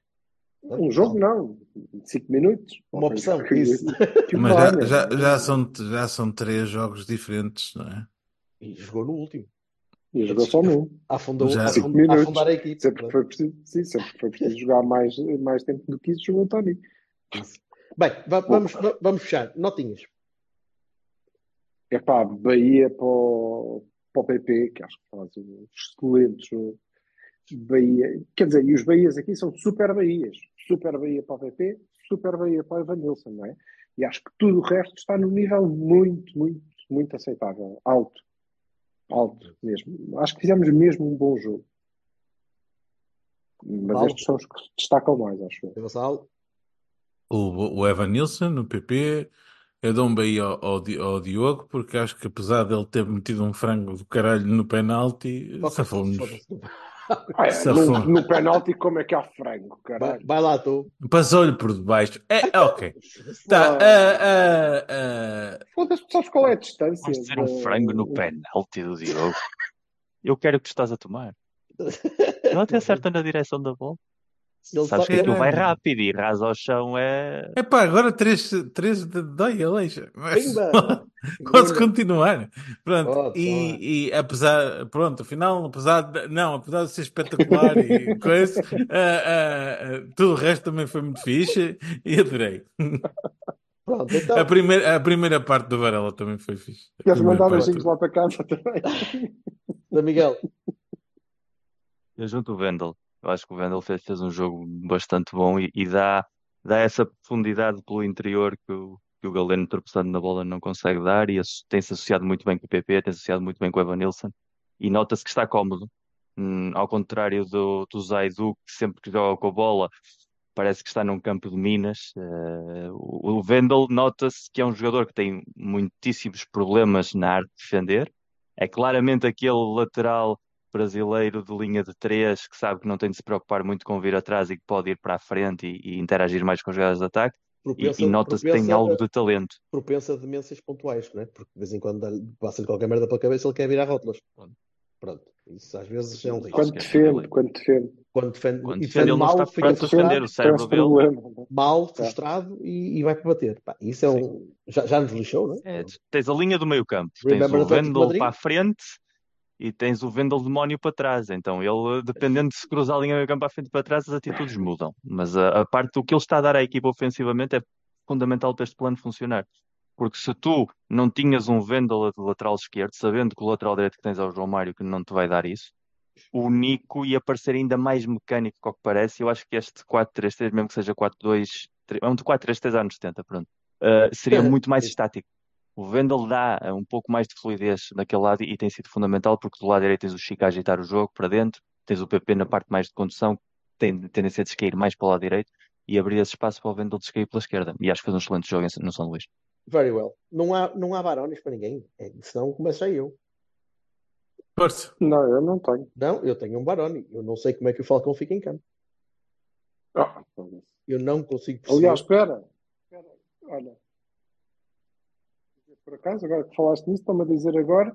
Um jogo não, 5 minutos. Uma opção, Que- isso. que Mas já, já, já, são, já são três jogos diferentes, não é? E jogou no último. E jogou só num. Afundou, Já- afund- Cinco minutos. afundar a equipe. Sempre foi preciso, sim, sempre foi preciso jogar mais, mais tempo do que isso, jogou o Tony. Bem, va- vamos, va- vamos fechar. Notinhas. É pá, Bahia para o, para o PP, que acho que faz um excelente jogo. Bahia, quer dizer, e os Bahias aqui são super Bahias. Super Bahia para o PP, super Bahia para o Evanilson, não é? E acho que tudo o resto está num nível muito, muito, muito aceitável. Alto. Alto mesmo. Acho que fizemos mesmo um bom jogo. Mas Alto. estes são os que se destacam mais, acho eu. Gonçalo. O, o Evan Nilsson, no PP, eu dou um bem ao, ao, Di- ao Diogo, porque acho que apesar dele ter metido um frango do caralho no penalti, safou-nos. Ah, é, Safou. no, no penalti, como é que há frango, Vai, caralho? vai lá, tu. Passou-lhe por debaixo. É, ok. Tá, ah, ah, ah, Foda-se, sabes qual é a distância? Vais dizer um frango no penalti do Diogo. Eu quero o que tu estás a tomar. Ele até acerta na direção da bola. Ele Sabes que aquilo vai rápido e rasa ao chão é. Epá, agora 3 três de dói a leixa. Mas! Posso continuar. Pronto. Pode, e, e apesar, pronto, afinal, apesar de, não, apesar de ser espetacular e coisa, ah, ah, ah, tudo o resto também foi muito fixe e adorei. Pronto, então. A primeira, a primeira parte do Varela também foi fixe. Queres mandar beijinhos lá para casa também? Da Miguel. Eu junto o Vendel. Eu acho que o Vendel fez, fez um jogo bastante bom e, e dá, dá essa profundidade pelo interior que o, que o Galeno tropeçando na bola não consegue dar e tem-se associado muito bem com o PP, tem-se associado muito bem com o Evan Nilsson e nota-se que está cómodo. Hum, ao contrário do, do Zaidu, que sempre que joga com a bola parece que está num campo de minas. O, o Vendel nota-se que é um jogador que tem muitíssimos problemas na arte de defender. É claramente aquele lateral brasileiro de linha de três que sabe que não tem de se preocupar muito com vir atrás e que pode ir para a frente e, e interagir mais com as jogadas de ataque. E, Propensa, e nota-se que tem algo de talento. propensa a demências pontuais, não é? Porque de vez em quando passa-lhe qualquer merda pela cabeça ele quer virar rótulas. Pronto. Isso às vezes é um risco. Quando defende, quando defende. Quando defende, Quando e defende, ele não mal, está fica pronto a frustrado, defender. O cérebro dele problema. mal, frustrado e, e vai para bater. Pá, isso é um. Já, já nos lixou, não é? É, tens a linha do meio campo, tens Remember o de Vendel Madrid? para a frente e tens o Vendel demónio para trás. Então ele, dependendo de se cruzar a linha do campo para frente e para trás, as atitudes mudam. Mas a, a parte do que ele está a dar à equipa ofensivamente é fundamental para este plano funcionar. Porque se tu não tinhas um Vendel de lateral esquerdo, sabendo que o lateral direito que tens é o João Mário, que não te vai dar isso, o Nico ia parecer ainda mais mecânico que o que parece. Eu acho que este 4-3-3, mesmo que seja 4-2, é um de 4-3-3 anos 70, pronto, uh, seria muito mais estático. O Vendel dá uh, um pouco mais de fluidez naquele lado e, tem sido fundamental porque do lado direito tens o Chico a agitar o jogo para dentro, tens o PP na parte mais de condução, que tem tendência a descair mais para o lado direito e abrir esse espaço para o Vendel descair pela esquerda. E acho que fez um excelente jogo no São Luís. Very well. Não há, não há Barones para ninguém. É, senão começo aí eu. Não, eu não tenho. Não, eu tenho um Baroni. Eu não sei como é que o Falcão fica em campo. Ah, foda-se. Eu não consigo perceber. Aliás, espera. espera. Olha. Por acaso, agora que falaste nisso, estão-me a dizer agora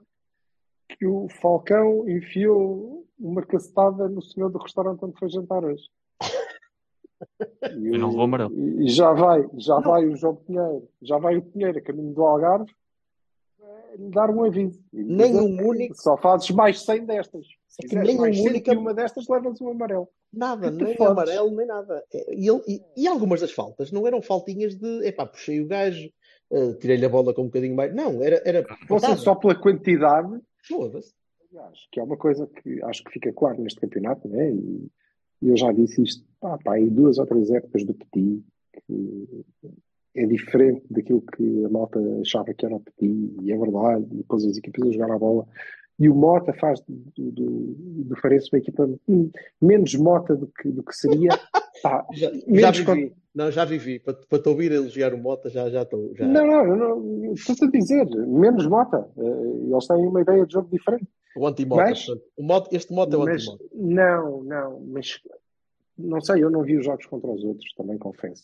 que o Falcão enfiou uma cacetada no senhor do restaurante onde foi jantar hoje. E, E não levou amarelo. e- e já vai, já vai o João Pinheiro, já vai o Pinheiro a caminho do Algarve eh, lhe dar um aviso. E Nem dizer um único- Só fazes mais 100 destas. Se É nem um mais único- 101 destas, levas um amarelo. Nada, nem fodes. amarelo, nem nada. E, ele- e- e algumas das faltas não eram faltinhas de epá, puxei o gajo, eh, tirei-lhe a bola com um bocadinho mais. Não, era. era Fosse nada. só pela quantidade, Foda-se. aliás, que é uma coisa que acho que fica claro neste campeonato, né? E, e eu já disse isto, pá, pá, em duas ou três épocas do Petit, que é diferente daquilo que a malta achava que era o Petit, e é verdade, e depois as equipas a jogar a bola. E o Mota faz do, do, do Farense uma equipa menos Mota do que, do que seria. Pá, Já, já menos vivi. Não, já vivi. Para, para te ouvir elogiar o Mota, já já estou. Já... Não, não, não, estou a dizer, menos Mota. Eh, Eles têm uma ideia de jogo diferente. O anti-Mota. Mas- portanto, o Mota- este Mota é o Mas, anti-Mota. não, não, mas não sei, eu não vi os jogos contra os outros, também confesso.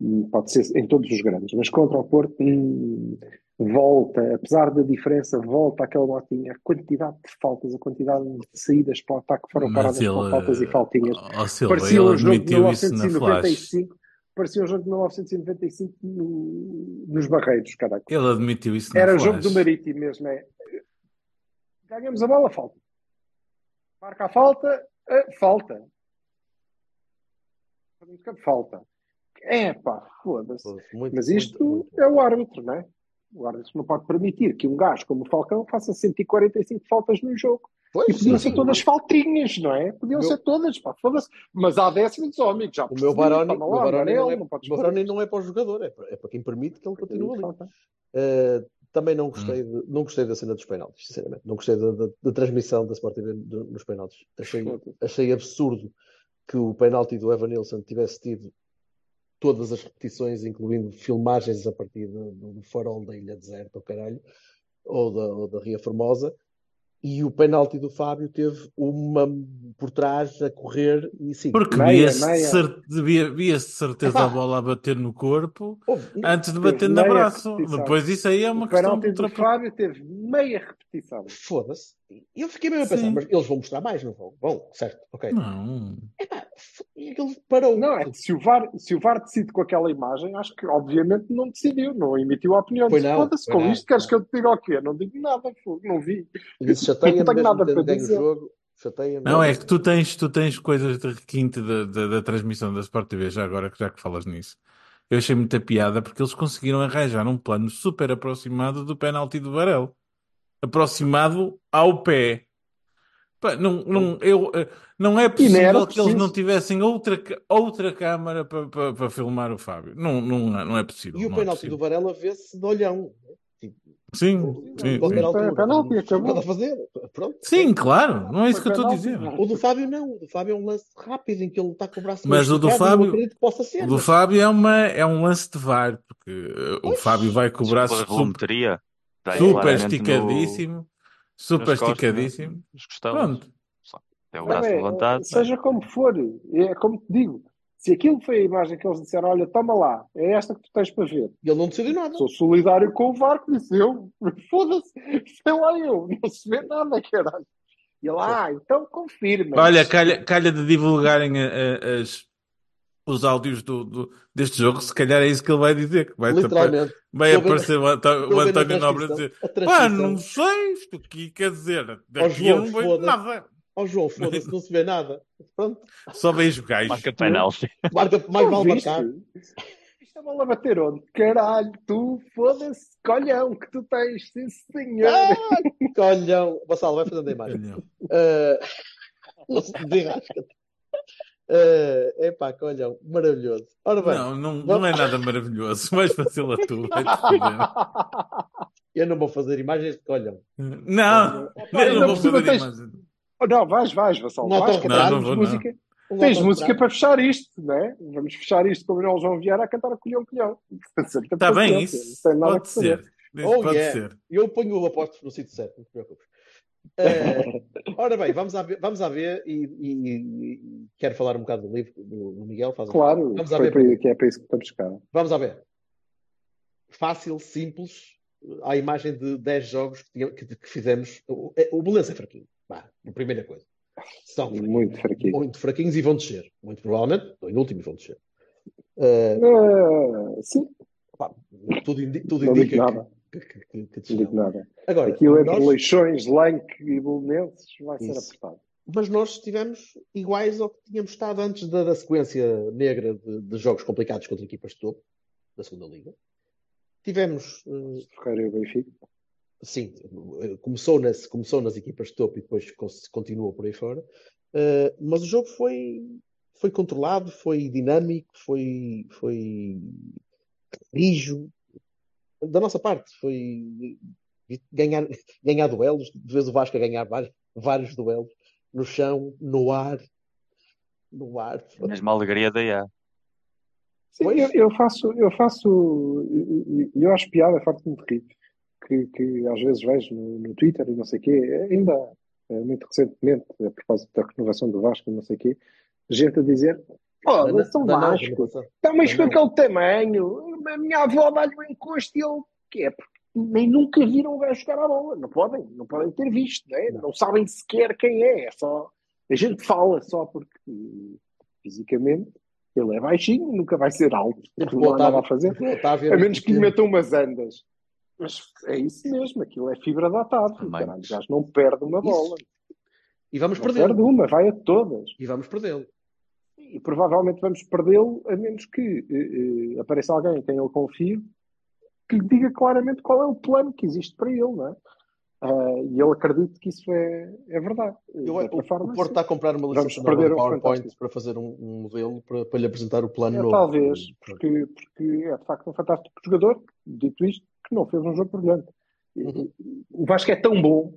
Hum, Pode ser em todos os grandes, mas contra o Porto, hum, volta, apesar da diferença, volta aquela motinha, a quantidade de faltas, a quantidade de saídas para o ataque foram paradas ele, com faltas e faltinhas. ó Silva, Parecia ele um jogo de admitiu isso na flash. 1995, parecia um jogo de 1995 no- nos Barreiros, caraca. Ele admitiu isso na Era o flash. jogo do Marítimo mesmo, é. Ganhamos a bola, falta. Marca a falta, eh, falta. Falta. É pá, foda-se. Muito, Mas muito, isto muito. é o árbitro, não é? O árbitro não pode permitir que um gajo como o Falcão faça 145 faltas num jogo. Pois, E podiam sim, ser sim. todas faltinhas, não é? Podiam meu- ser todas, pá, foda-se. Mas há décimos, ó, amigo, já O meu Baroni, meu Baroni não, é, não meu Baroni não é para o jogador, é para, é para quem permite que ele continue ali. Uh, também não gostei, de- não gostei da cena dos penaltis, sinceramente. Não gostei da, da- da transmissão da Sport TV nos penaltis. Achei, achei absurdo que o penalti do Evan Nilsson tivesse tido todas as repetições, incluindo filmagens a partir do, farol da Ilha Deserta, ou caralho, ou da, ou da Ria Formosa. E o penalti do Fábio teve uma por trás a correr e sim. Porque via-se de, cer- via- certeza Epá. a bola a bater no corpo Houve- antes de bater no meia braço. repetição. Depois isso aí é uma o questão de penalti do Fábio teve meia repetição. Foda-se. E eu fiquei mesmo a pensar, Sim. mas eles vão mostrar mais, não vão? Vão, certo, ok. Não. Epá, e aquilo parou. Não, é que se o, VAR, se o VAR decide com aquela imagem, acho que obviamente não decidiu, não emitiu a opinião. Pois não, Foda-se, pois com não. isto queres que eu te diga o quê? Não digo nada, não vi. Isso chateia-me Não tenho mesmo nada para dizer. jogo. Não, é que tu tens, tu tens coisas de requinte da, da, da transmissão da Sport TV, já agora que já que falas nisso. Eu achei muita piada porque eles conseguiram arranjar um plano super aproximado do penalti do Varela. Aproximado ao pé. Pá, não, não, eu, eh, não é possível que eles não tivessem outra, outra câmara para para- para filmar o Fábio. Não, não, não é possível. E o não é penalti do. Varela vê-se de olhão. Tipo, Sim, sim, a qualquer sim. altura. É penalti, acabou. a fazer. Pronto. Sim, claro, não é isso que eu estou a penalti. dizer. O do Fábio não. O do Fábio é um lance rápido em que ele está com o braço Mas o do Fábio- ser. O do Fábio é, uma, é um lance de VAR, porque eh, o. Fábio vai com o braço super, volumetria. Dá super claramente no- esticadíssimo, super costas, esticadíssimo. Pronto. É o braço é, levantado. Seja como for, é como te digo. Se aquilo foi a imagem que eles disseram, olha, toma lá, é esta que tu tens para ver. E ele não decidiu nada. Sou solidário com o VAR, que disse eu. Foda-se, sei lá eu, não se vê nada, caralho. E ele, ah, então confirma. Olha, calha, calha de divulgarem as, os áudios do, do- deste jogo, se calhar é isso que ele vai dizer. Que vai, Literalmente. vai aparecer o António, estou o António Nobre a dizer: pá, não sei, isto aqui quer dizer, daqui João, eu não vejo foda-se. nada. Ó João, foda-se, não se vê nada. Pronto. Só vejo gajos. Marca penalti. Marca, mais vale marcar. Isto a bola a bater onde? Caralho, tu, foda-se, colhão que tu tens, sim senhor. Ah, colhão. Vassalo, vai fazendo a imagem. Olha, Uh, não se desenrasca. Uh, epá, colhão. Maravilhoso. Ora bem, Não, não, não é nada maravilhoso. Vais fazê-lo a tu. foder. eu não vou fazer imagens de colhão. Não, Pá, eu não vou fazer tens- imagem. Oh, não, vais, vais, Vassal, Não, vais, não, cantar, não tens vou, música. Um Tens autocarro. música para fechar isto, não é? Vamos fechar isto com o Manuel João Vieira a cantar a colhão, colhão. Está bem, isso Não tem nada pode que fazer. ser. Isso Oh, pode yeah. ser. Eu ponho o apostos no sítio certo, não te preocupes. Uh, ora bem, vamos a ver, vamos a ver e, e- e quero falar um bocado do livro do, do Miguel. Faz Claro, Vamos a ver. para, que é para isso que estamos cá. Vamos a ver. Fácil, simples, à imagem de 10 jogos que, que- que fizemos. O, o Belenenses é fraquinho. Vá, a primeira coisa. São fraquinhos. Muito fraquinho. muito fraquinhos e vão descer. Muito provavelmente, estão em último e vão descer. Uh, Ah, sim, pá, tudo, indi- tudo indica que, que, que, nada. Agora, Aquilo entre nós- Leixões, Lanque e Belenenses vai ser Isso. apertado. mas nós estivemos iguais ao que tínhamos estado antes da, da sequência negra de, de jogos complicados contra equipas de topo da segunda liga. Tivemos, uh, Ferreira e o Benfica. sim, começou nas, começou nas equipas de topo e depois continuou por aí fora. Uh, mas o jogo foi, foi controlado, foi dinâmico, foi, foi rijo. Da nossa parte, foi ganhar, ganhar duelos, de vez o Vasco a ganhar vários, vários duelos no chão, no ar. No ar. Mesmo a alegria da IA. Sim, eu, eu faço, eu faço, e eu, eu acho piada, farto-me de rir, que, que às vezes vejo no, no Twitter e não sei o quê, ainda eh, muito recentemente, a propósito da renovação do Vasco e não sei o quê, gente a dizer, pô, Da- são não Vasco, está mas com não. aquele tamanho, a minha avó dá-lhe um encosto e ele, que é, porque nem nunca viram o gajo jogar a bola. Não podem, não podem ter visto, né? não sabem sequer quem é. é só, a gente fala só porque fisicamente ele é baixinho, nunca vai ser alto. Não há nada a fazer. A menos que lhe metam umas andas. Mas é isso mesmo, aquilo é fibra Otávio. Caralho, o gajo não perde uma bola. E vamos não perdê-lo. perde uma, vai a todas. E vamos perdê-lo. E provavelmente vamos perdê-lo a menos que eh, eh, apareça alguém em quem ele confie que lhe diga claramente qual é o plano que existe para ele, não é? Ah, e eu acredito que isso é, é verdade. Eu, De o, o Porto está a comprar uma perder de PowerPoint para fazer um, um modelo para, para lhe apresentar o plano É, novo. talvez, porque, porque é de facto um fantástico jogador, dito isto, que não fez um jogo brilhante. Uhum. O Vasco é tão bom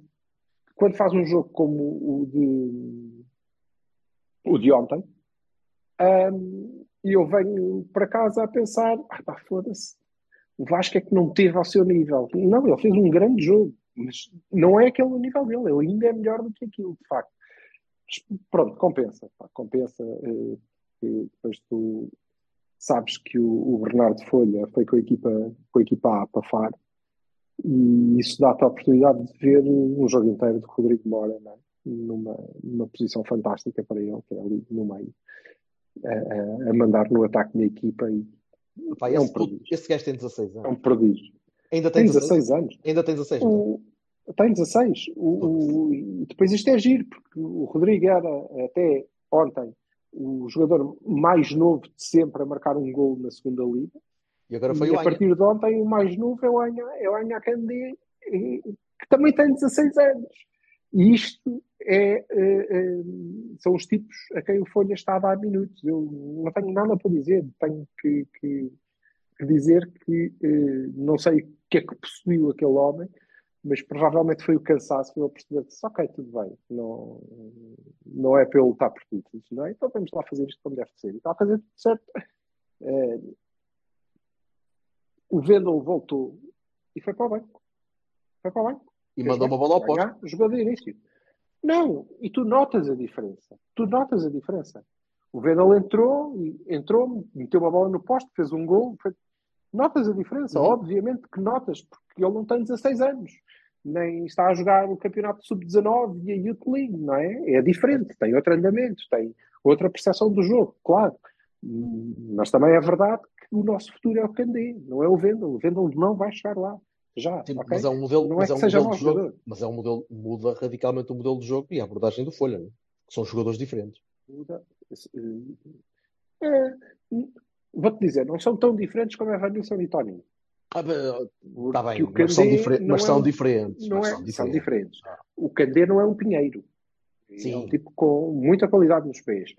que quando faz um jogo como o de, o de ontem, hum, e eu venho para casa a pensar, ah pá, foda-se, o Vasco é que não teve ao seu nível. Não, ele fez um grande jogo, mas não é aquele nível dele, ele ainda é melhor do que aquilo, de facto. Mas, pronto, compensa, pá, compensa. que depois tu sabes que o, o Bernardo Folha foi com a equipa, com a equipa A para Faro e isso dá-te a oportunidade de ver um jogo inteiro de Rodrigo Mora é? numa, numa posição fantástica para ele, que é ali no meio, a, a- mandar no ataque da equipa e Pá, é um esse, puto- prodígio. esse gajo tem 16 É anos. um prodígio. Ainda tem Tem 16? 16 anos. Ainda tem 16, não tem? O, tem 16. O, o- e depois isto é giro, porque o Rodrigo era até ontem o jogador mais novo de sempre a marcar um gol na segunda liga. E agora foi E o a Anha. partir de ontem o mais novo é o Anha, é o Anha Candé, que também tem 16 anos. E isto é, eh, eh, são os tipos a quem o Folha está a dar minutos. Eu não tenho nada para dizer, tenho que, que- que dizer que eh, não sei o que é que possuiu aquele homem, mas provavelmente foi o cansaço para ele perceber que, ok, tudo bem, não, não é para ele lutar por títulos, não é? Então vamos lá fazer isto como deve ser. E está a fazer tudo certo. Eh, o Vendel voltou e foi para o banco. Foi para o banco. E Fez mandou uma bola ao poste. Jogou de início. Não, e tu notas a diferença. Tu notas a diferença. O Vendel entrou, entrou, meteu uma bola no poste, fez um gol. Notas a diferença. Uhum. Obviamente que notas, porque ele não tem 16 anos. Nem está a jogar o campeonato sub-19 e a Youth League, não é? É diferente, tem outro andamento, tem outra percepção do jogo, claro. Mas também é verdade que o nosso futuro é o Candé, não é o Vendel. O Vendel não vai chegar lá. Já, Sim, ok? mas é um modelo, Não é mas que é um modelo de jogo, jogador. mas é um modelo, muda radicalmente o modelo de jogo e a abordagem do Folha, é? que são jogadores diferentes. muda. É, Vou-te dizer, não são tão diferentes como Evanilson e Tony. Ah, Está bem, o mas são, difer- mas é são diferentes. Não mas é, são são diferentes. diferentes. O Candé não é um pinheiro. É Sim. um tipo com muita qualidade nos pés.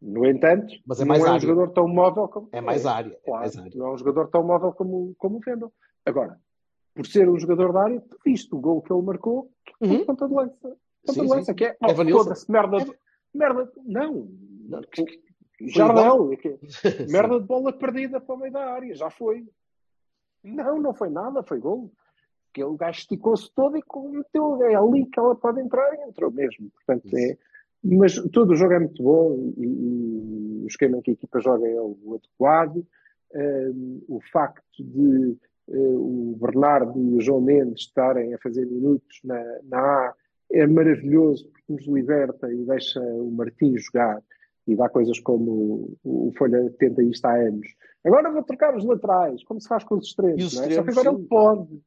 No entanto, Mas é não mais é um área. jogador tão móvel como. É mais área. É Claro, mais área. não é um jogador tão móvel como, como o Vendel. Agora, por ser um jogador da área, tu viste o gol que ele marcou Uhum. ponta de lança. Ponta Sim, de sim. lança, que é. Evanilson. foda-se, merda. Evan- Merda. Não. Não, Jardel. é que- Sim. Merda de bola perdida para o meio da área, já foi. Não, não foi nada, foi gol. Aquele gajo esticou-se todo e meteu, é ali que ela pode entrar e entrou mesmo. Portanto, é, mas todo o jogo é muito bom e, e o esquema em que a equipa joga é o adequado. Um, o facto de o Bernardo e o João Mendes estarem a fazer minutos na, na A é maravilhoso porque nos liberta e deixa o Martins jogar e dá coisas como o, o Folha tenta isto há anos. Agora vou trocar os laterais, como se faz com os extremos. Os é? Só que agora sim. ele pode.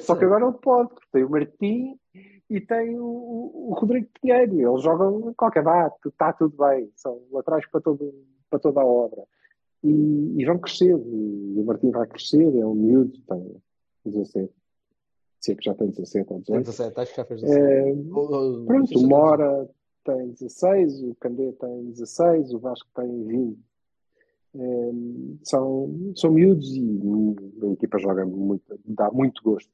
Só que agora ele pode, porque tem o Martim e tem o, o- o Rodrigo Pinheiro. Eles jogam em qualquer data, está tudo bem. São laterais para, todo, para toda a obra. E, e vão crescer. E o Martim vai crescer, é um miúdo, tem 17. Se é que já tem 17 ou Tem 18. 17, acho que já fez 17. É, Ou- não Pronto, o Mora tem 16, o Candé tem 16, o Vasco tem 20. É, são, são miúdos e a equipa joga muito, dá muito gosto.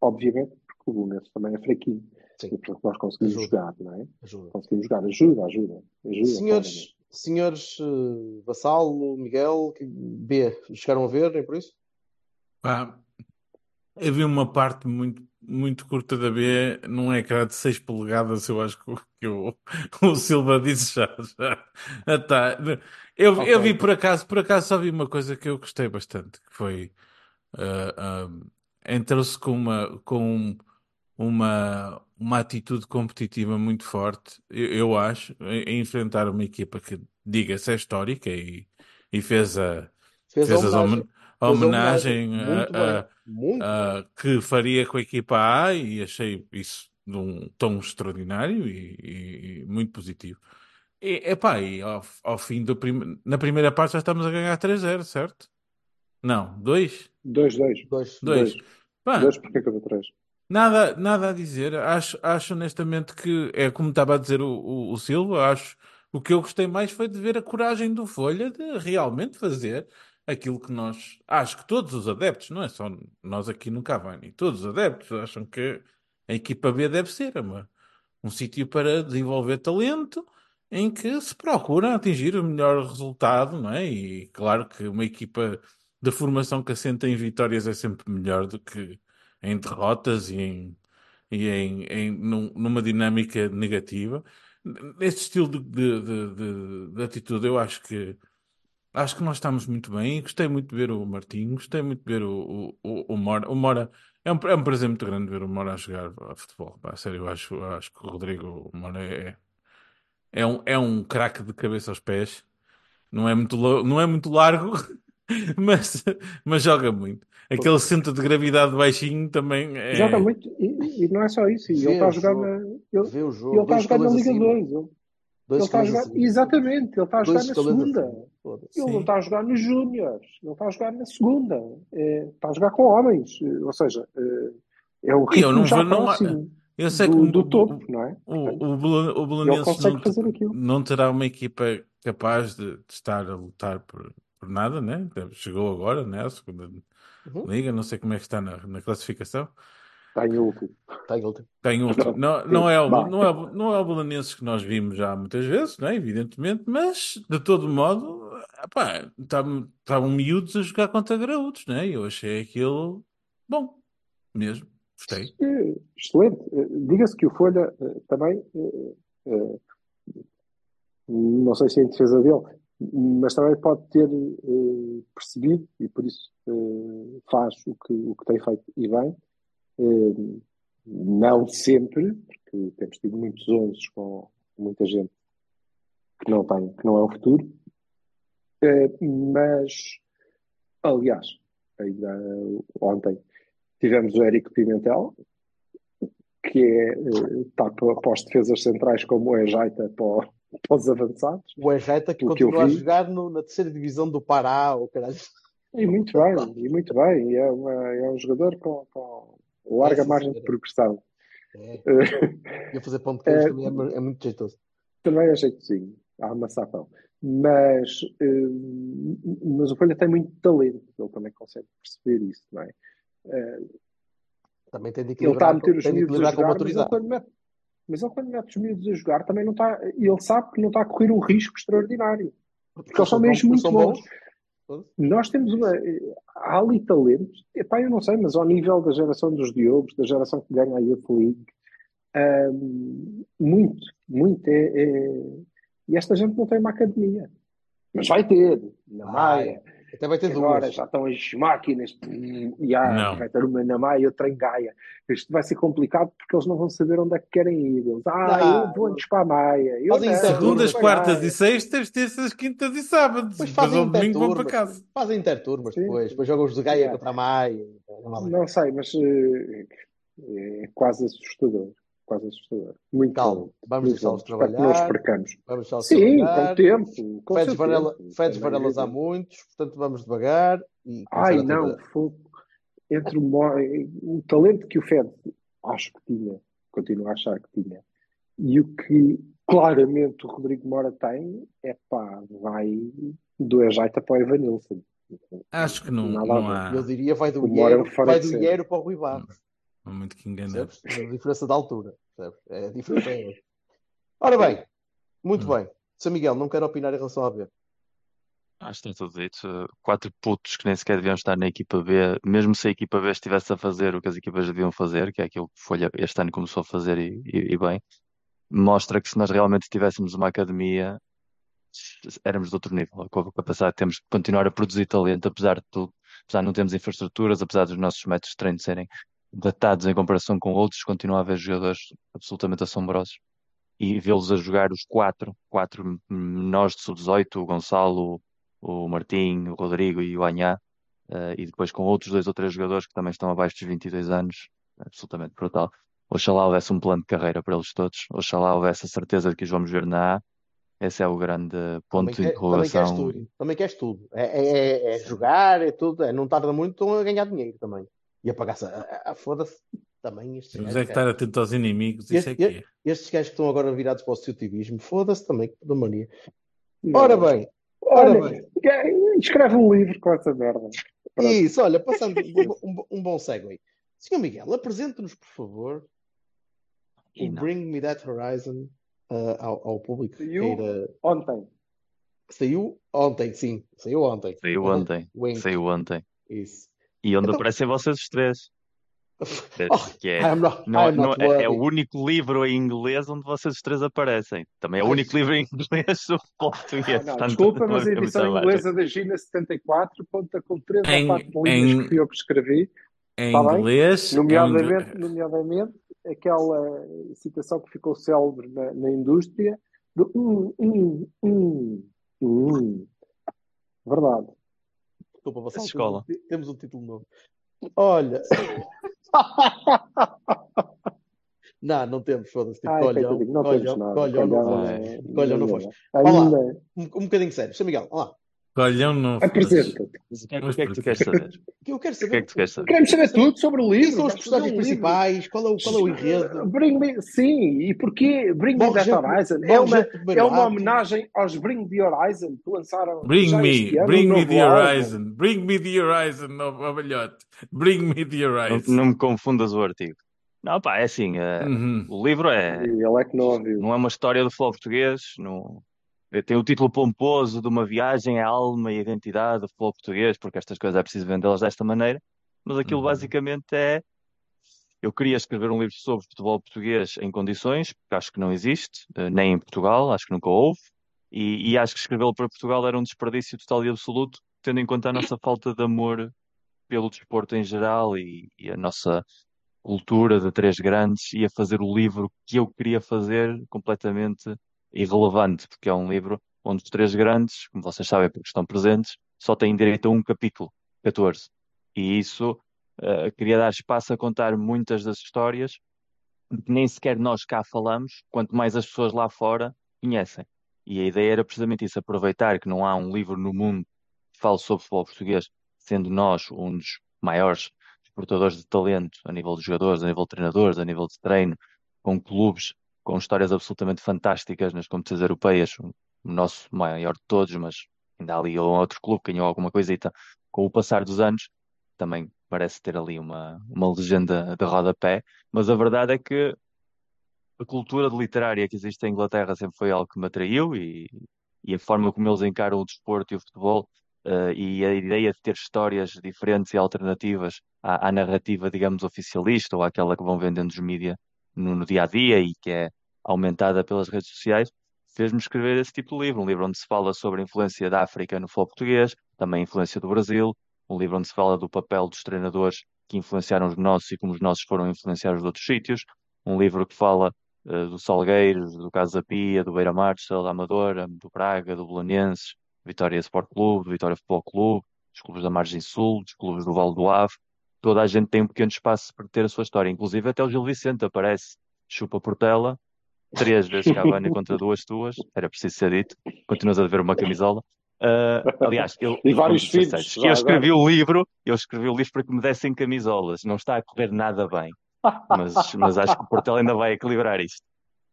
Obviamente, porque o Lunes também é fraquinho. Sim. E portanto nós conseguimos Ajuda. jogar, não é? Ajuda. Conseguimos jogar. Ajuda, ajuda. ajuda Senhores, senhores eh, Vassalo, Miguel, que- B, chegaram a ver, nem por isso? Eu vi uma parte muito, muito curta da B, num ecrã de 6 polegadas, eu acho que, o- que o, o Silva disse já. já. Ah, tá. Eu, Ok. eu vi por acaso, por acaso só vi uma coisa que eu gostei bastante, que foi ah, ah, entrou-se com uma, com uma, uma atitude competitiva muito forte, eu, eu acho, em, em enfrentar uma equipa que, diga-se, é histórica e, e fez a, Fez a fez as homenagem. homen- a Fez a homenagem a- Muito a- a- que faria com a equipa A e achei isso de um tom extraordinário e, e- e muito positivo. E, epá, e ao, ao fim do prim... na primeira parte já estamos a ganhar 3-0, certo? Não, 2? 2-2. bem. Dois. 2. Pá, 2 porque acabou 3. Nada, nada a dizer. Acho, acho honestamente que é como estava a dizer o, o, o Silva. Acho o que eu gostei mais foi de ver a coragem do Folha de realmente fazer aquilo que nós. Acho que todos os adeptos, não é só nós aqui no Cavani, todos os adeptos acham que a equipa B deve ser uma, um sítio para desenvolver talento em que se procura atingir o melhor resultado, não é? E claro que uma equipa de formação que assenta em vitórias é sempre melhor do que em derrotas e em, e em, em num- numa dinâmica negativa. Neste estilo de, de, de, de- de atitude, eu acho que acho que nós estamos muito bem. Gostei muito de ver o Martinho, gostei muito de ver o, o, o, Mora. O Mora é um, é um prazer muito grande ver o Mora a jogar a futebol. A sério, eu acho, eu acho que o Rodrigo Mora é, é um, é um craque de cabeça aos pés. Não é muito, não é muito largo, mas, mas joga muito. Aquele centro de gravidade baixinho também é. Joga muito e, e não é só isso. Vê Ele está a o jogar jogo. na. Ele, Vê o ele está a jogar na Liga acima. 2. Ele, Dois ele está a jogar. acima. Exatamente, ele está a jogar na segunda. Ele não está a jogar nos Júniors, ele está a jogar na segunda. É, está a jogar com homens. eh, Ou seja, eh, é um E eu ritmo não já vou. Não, eu sei que do, o, do o, topo, não é? o, o, o Bolonenses consegue não, te- fazer aquilo. não terá uma equipa capaz de, de estar a lutar por, por nada, né? Chegou agora, né? A segunda Uhum. liga, não sei como é que está na, na classificação. Está em último. Está em último. Não, não, é o, não, é, não é o Belenenses que nós vimos já muitas vezes, né? evidentemente, mas de todo modo, estavam miúdos a jogar contra graúdos, né? Eu achei aquilo bom, mesmo. Gostei. Excelente. Eh, Diga-se que o Folha eh, também, eh, não sei se é em defesa dele, mas também pode ter eh, percebido, e por isso eh, faz o que, o que tem feito e bem, eh, não sempre, porque temos tido muitos 11 com muita gente que não tem, que não é o futuro, mas, aliás, ainda ontem tivemos o Érico Pimentel, que é, está para, para os defesas centrais como é Jaita para, para os avançados. O Enjeta que O continua a jogar no- na terceira divisão do Pará, ou caralho. E muito bem, e muito bem. É, uma- é um jogador com, com larga É, sim, margem de senhora. progressão. É. Eh, E a fazer pão de queijo É. também é, é muito jeitoso. Também é jeitozinho, a amassar pão. Mas, eh, mas o Folha tem muito talento, ele também consegue perceber isso, não é? Eh, Também tem de Ele está a equilibrar, meter os de miúdos a equilibrar com jogar, mas ele maturidade. Mas ele quando mete os miúdos a jogar também não está, ele sabe que não está a correr um risco extraordinário. Porque eles são mesmo muito são bons. bons. Nós temos uma. Há ali talentos, epá, eu não sei, mas ao nível da geração dos Diogos, da geração que ganha a Youth League, hum, muito, muito. É, é- E esta gente não tem uma academia. Mas vai ter, na Vai. Maia. Até vai ter que agora duas. já estão as máquinas, e há, vai ter uma na Maia e outra em Gaia. Isto vai ser complicado porque eles não vão saber onde é que querem ir. Eles, ah, Não. eu vou antes para a Maia. Eu Fazem não, Segundas, quartas e sextas, terças, quintas e sábados. Depois fazem ao domingo vão para casa. Fazem interturmas depois. Depois jogam os de Gaia É. contra a Maia. Não. Não sei, mas eh, é quase assustador. Quase assustador. Muito Calma, vamos deixá-los trabalhar. percamos. Vamos deixá-los Sim, trabalhar. com tempo. Com Fedes. Varela, Fedes Varelas há muitos, portanto vamos devagar e Ai, não, fogo. Entre o, o talento que o Fed acho que tinha, continuo a achar que tinha, e o que claramente o Rodrigo Mora tem, é pá, vai do Ejaita para o Evanilson. Acho que não, não há, Eu diria vai do O Mora é Iero, vai do. Iero para o Rui Barros. há muito que enganar. A diferença de altura. É essa. Ora bem, muito Hum. bem. São Miguel, não quero opinar em relação à B. Acho que está tudo dito. Quatro putos que nem sequer deviam estar na equipa B, mesmo se a equipa B estivesse a fazer o que as equipas deviam fazer, que é aquilo que Folha este ano começou a fazer e, e- e bem, mostra que se nós realmente tivéssemos uma academia, éramos de outro nível. Com a capacidade que temos de continuar a produzir talento, apesar de tudo, apesar de não termos infraestruturas, apesar dos nossos métodos de treino serem datados em comparação com outros, continua a haver jogadores absolutamente assombrosos. E vê-los a jogar os quatro, quatro menores de sub-18, o Gonçalo, o Martim, o Rodrigo e o Anhá, uh, e depois com outros dois ou três jogadores que também estão abaixo dos 22 anos, absolutamente brutal. Oxalá houvesse um plano de carreira para eles todos, oxalá houvesse a certeza de que os vamos ver na A. Esse é o grande ponto Também, de quer, também queres interrogação. tudo. Também queres tudo. É, é- é- é jogar, é tudo. é- não tarda muito, estão a ganhar dinheiro também. E a pagar-se. ah, ah, Foda-se. Também estes Temos gajos, é que estar atento aos inimigos, isso é Este- que é. estes gajos que estão agora virados para o positivismo, foda-se também, que da mania. Não. Ora bem, ora Olha, bem. escreve um livro com essa merda. Pronto. Isso, olha, passando um, um- um bom segue. Senhor Miguel, apresente-nos, por favor, E o não. Bring Me That Horizon ah, ao, ao público Saiu? queira. Ontem. Saiu ontem, sim, saiu ontem. Saiu ontem, saiu ontem. Isso. E onde Então- aparecem vocês os três. Oh, Que é, not, não, I'm não- é, é o único livro em inglês onde vocês os três aparecem. Também é o único livro em inglês sobre português. Ah, não, portanto, desculpa, não mas a é edição inglesa da Gina 74 conta com três Em- ou quatro em- livros que fui eu que escrevi, Em Tá inglês, é nomeadamente, ingle- nomeadamente aquela citação que ficou célebre na, na indústria do hum, hum, hum, hum. Verdade. Desculpa, Vassal, Escola. temos, um- temos um título novo. Olha. Não, não temos, foda-se. Tipo, colhão, coitadinho, não colhão, colhão não foste. é- Colhão não é- foste. Ainda. Um, um bocadinho sério. Sr. Miguel, olá. Colhão não Apresenta-te. O que é, o que é que tu queres saber? O que eu quero O que é saber que tu queres saber? Queremos saber tudo sobre o quem livro. são os personagens principais, qual é o, qual é o enredo. Bring me, sim, e porquê Bring Me That Horizon? É uma, é uma homenagem aos Bring The Horizon que lançaram Bring me, bring me novo the álbum. horizon, bring me the horizon, oh, abelhote, bring me the horizon. não me confundas o artigo. Não, pá, é assim. eh, Uhum. o livro é, ele é que não ouviu. não é uma história do futebol português. Não, tem o título pomposo de uma viagem à alma e identidade do futebol português, porque estas coisas é preciso vendê-las desta maneira. Mas aquilo Uhum. basicamente é. Eu queria escrever um livro sobre futebol português em condições, porque acho que não existe, eh, nem em Portugal, acho que nunca houve, e, e acho que escrevê-lo para Portugal era um desperdício total e absoluto, tendo em conta a nossa falta de amor pelo desporto em geral e, e a nossa cultura de três grandes, ia fazer o livro que eu queria fazer completamente irrelevante, porque é um livro onde os três grandes, como vocês sabem porque estão presentes, só têm direito a um capítulo, 14. E isso eh, queria dar espaço a contar muitas das histórias que nem sequer nós cá falamos, quanto mais as pessoas lá fora conhecem. E a ideia era precisamente isso, aproveitar que não há um livro no mundo que fale sobre futebol português, sendo nós um dos maiores exportadores de talento a nível de jogadores, a nível de treinadores, a nível de treino, com clubes com histórias absolutamente fantásticas nas competições europeias, o nosso maior de todos, mas ainda ali um outro clube ganhou alguma coisita. Com o passar dos anos, também parece ter ali uma, uma legenda de rodapé, mas a verdade é que a cultura literária que existe em Inglaterra sempre foi algo que me atraiu e, e a forma como eles encaram o desporto e o futebol eh, e a ideia de ter histórias diferentes e alternativas à, à narrativa, digamos, oficialista ou àquela que vão vendendo os mídia no, no dia a dia e que é aumentada pelas redes sociais, fez-me escrever esse tipo de livro, um livro onde se fala sobre a influência da África no futebol português, também a influência do Brasil, um livro onde se fala do papel dos treinadores que influenciaram os nossos e como os nossos foram influenciados de outros sítios, um livro que fala eh, do Salgueiros, do Casa Pia, do Beira-Mar, do Estrela da Amadora, do Braga, do Belenenses, Vitória Sport Clube, do Vitória Futebol Clube, dos clubes da Margem Sul, dos clubes do Vale do Ave. Toda a gente tem um pequeno espaço para ter a sua história, inclusive até o Gil Vicente aparece, chupa Portela, três vezes Cavani contra duas tuas, era preciso ser dito, continuas a dever uma camisola. Ah, aliás, eu, E vários filhos, eu escrevi agora. o livro, eu escrevi o livro para que me dessem camisolas, não está a correr nada bem, mas, mas acho que o Portela ainda vai equilibrar isto.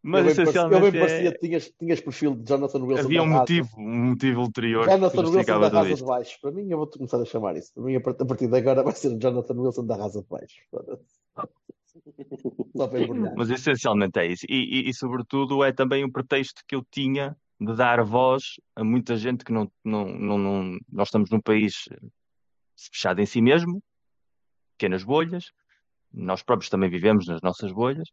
Mas eu bem parecia, eu essencialmente bem parecia é- que tinhas, tinhas perfil de Jonathan Wilson havia um motivo, um motivo ulterior que Jonathan Wilson da Rasa de. Baixo. Para mim, eu vou começar a chamar isso. Para mim, a part- a partir de agora, vai ser o Jonathan Wilson da Rasa de Baixo. Só para. Mas essencialmente é isso. E, e, e, sobretudo é também um pretexto que eu tinha de dar voz a muita gente que não, não, não, não- nós estamos num país fechado em si mesmo, pequenas bolhas, nós próprios também vivemos nas nossas bolhas,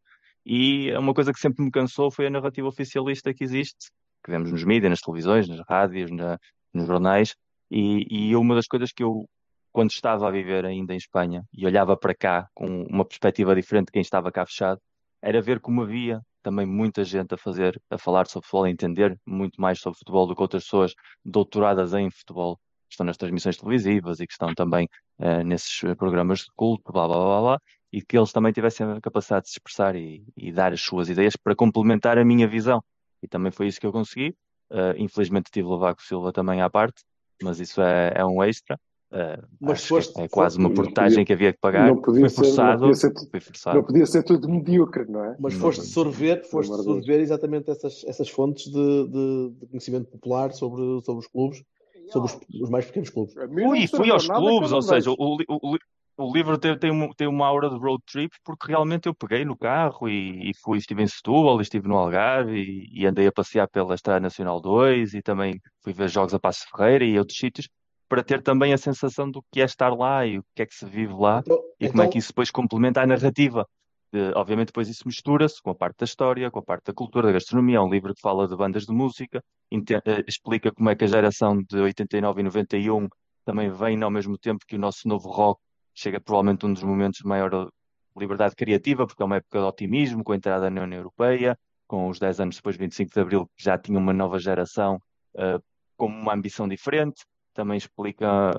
e uma coisa que sempre me cansou foi a narrativa oficialista que existe, que vemos nos mídias, nas televisões, nas rádios, na- nos jornais, e, e uma das coisas que eu quando estava a viver ainda em Espanha e olhava para cá com uma perspectiva diferente de quem estava cá fechado, era ver como havia também muita gente a fazer, a falar sobre futebol, a entender muito mais sobre futebol do que outras pessoas doutoradas em futebol, que estão nas transmissões televisivas e que estão também uh, nesses programas de culto, blá blá blá blá, e que eles também tivessem a capacidade de se expressar e, e dar as suas ideias para complementar a minha visão. E também foi isso que eu consegui. Uh, infelizmente tive Levaco Silva também à parte, mas isso é, é um extra. Uh, mas foste, é quase uma portagem que havia que pagar. Não podia, foi forçado, ser, não, podia ser, foi forçado. não podia ser tudo medíocre, não é? Mas foste sorver, foste sorver exatamente essas, essas fontes de, de, de, conhecimento popular sobre, sobre os clubes, sobre os, os mais pequenos clubes. Fui, fui aos clubes, ou seja, o, o, o livro tem, tem, uma, tem uma aura de road trip porque realmente eu peguei no carro e, e fui, estive em Setúbal, estive no Algarve e, e, andei a passear pela Estrada Nacional 2 e também fui ver jogos a Passo Ferreira e outros sítios para ter também a sensação do que é estar lá e o que é que se vive lá Então, e como é então, que isso depois complementa a narrativa. Eh, obviamente depois isso mistura-se com a parte da história, com a parte da cultura, da gastronomia. É um livro que fala de bandas de música, eh, explica como é que a geração de 89 e 91 também vem ao mesmo tempo que o nosso novo rock chega provavelmente um dos momentos de maior liberdade criativa, porque é uma época de otimismo, com a entrada na União Europeia, com os 10 anos depois, 25 de Abril, que já tinha uma nova geração uh, com uma ambição diferente. Também explica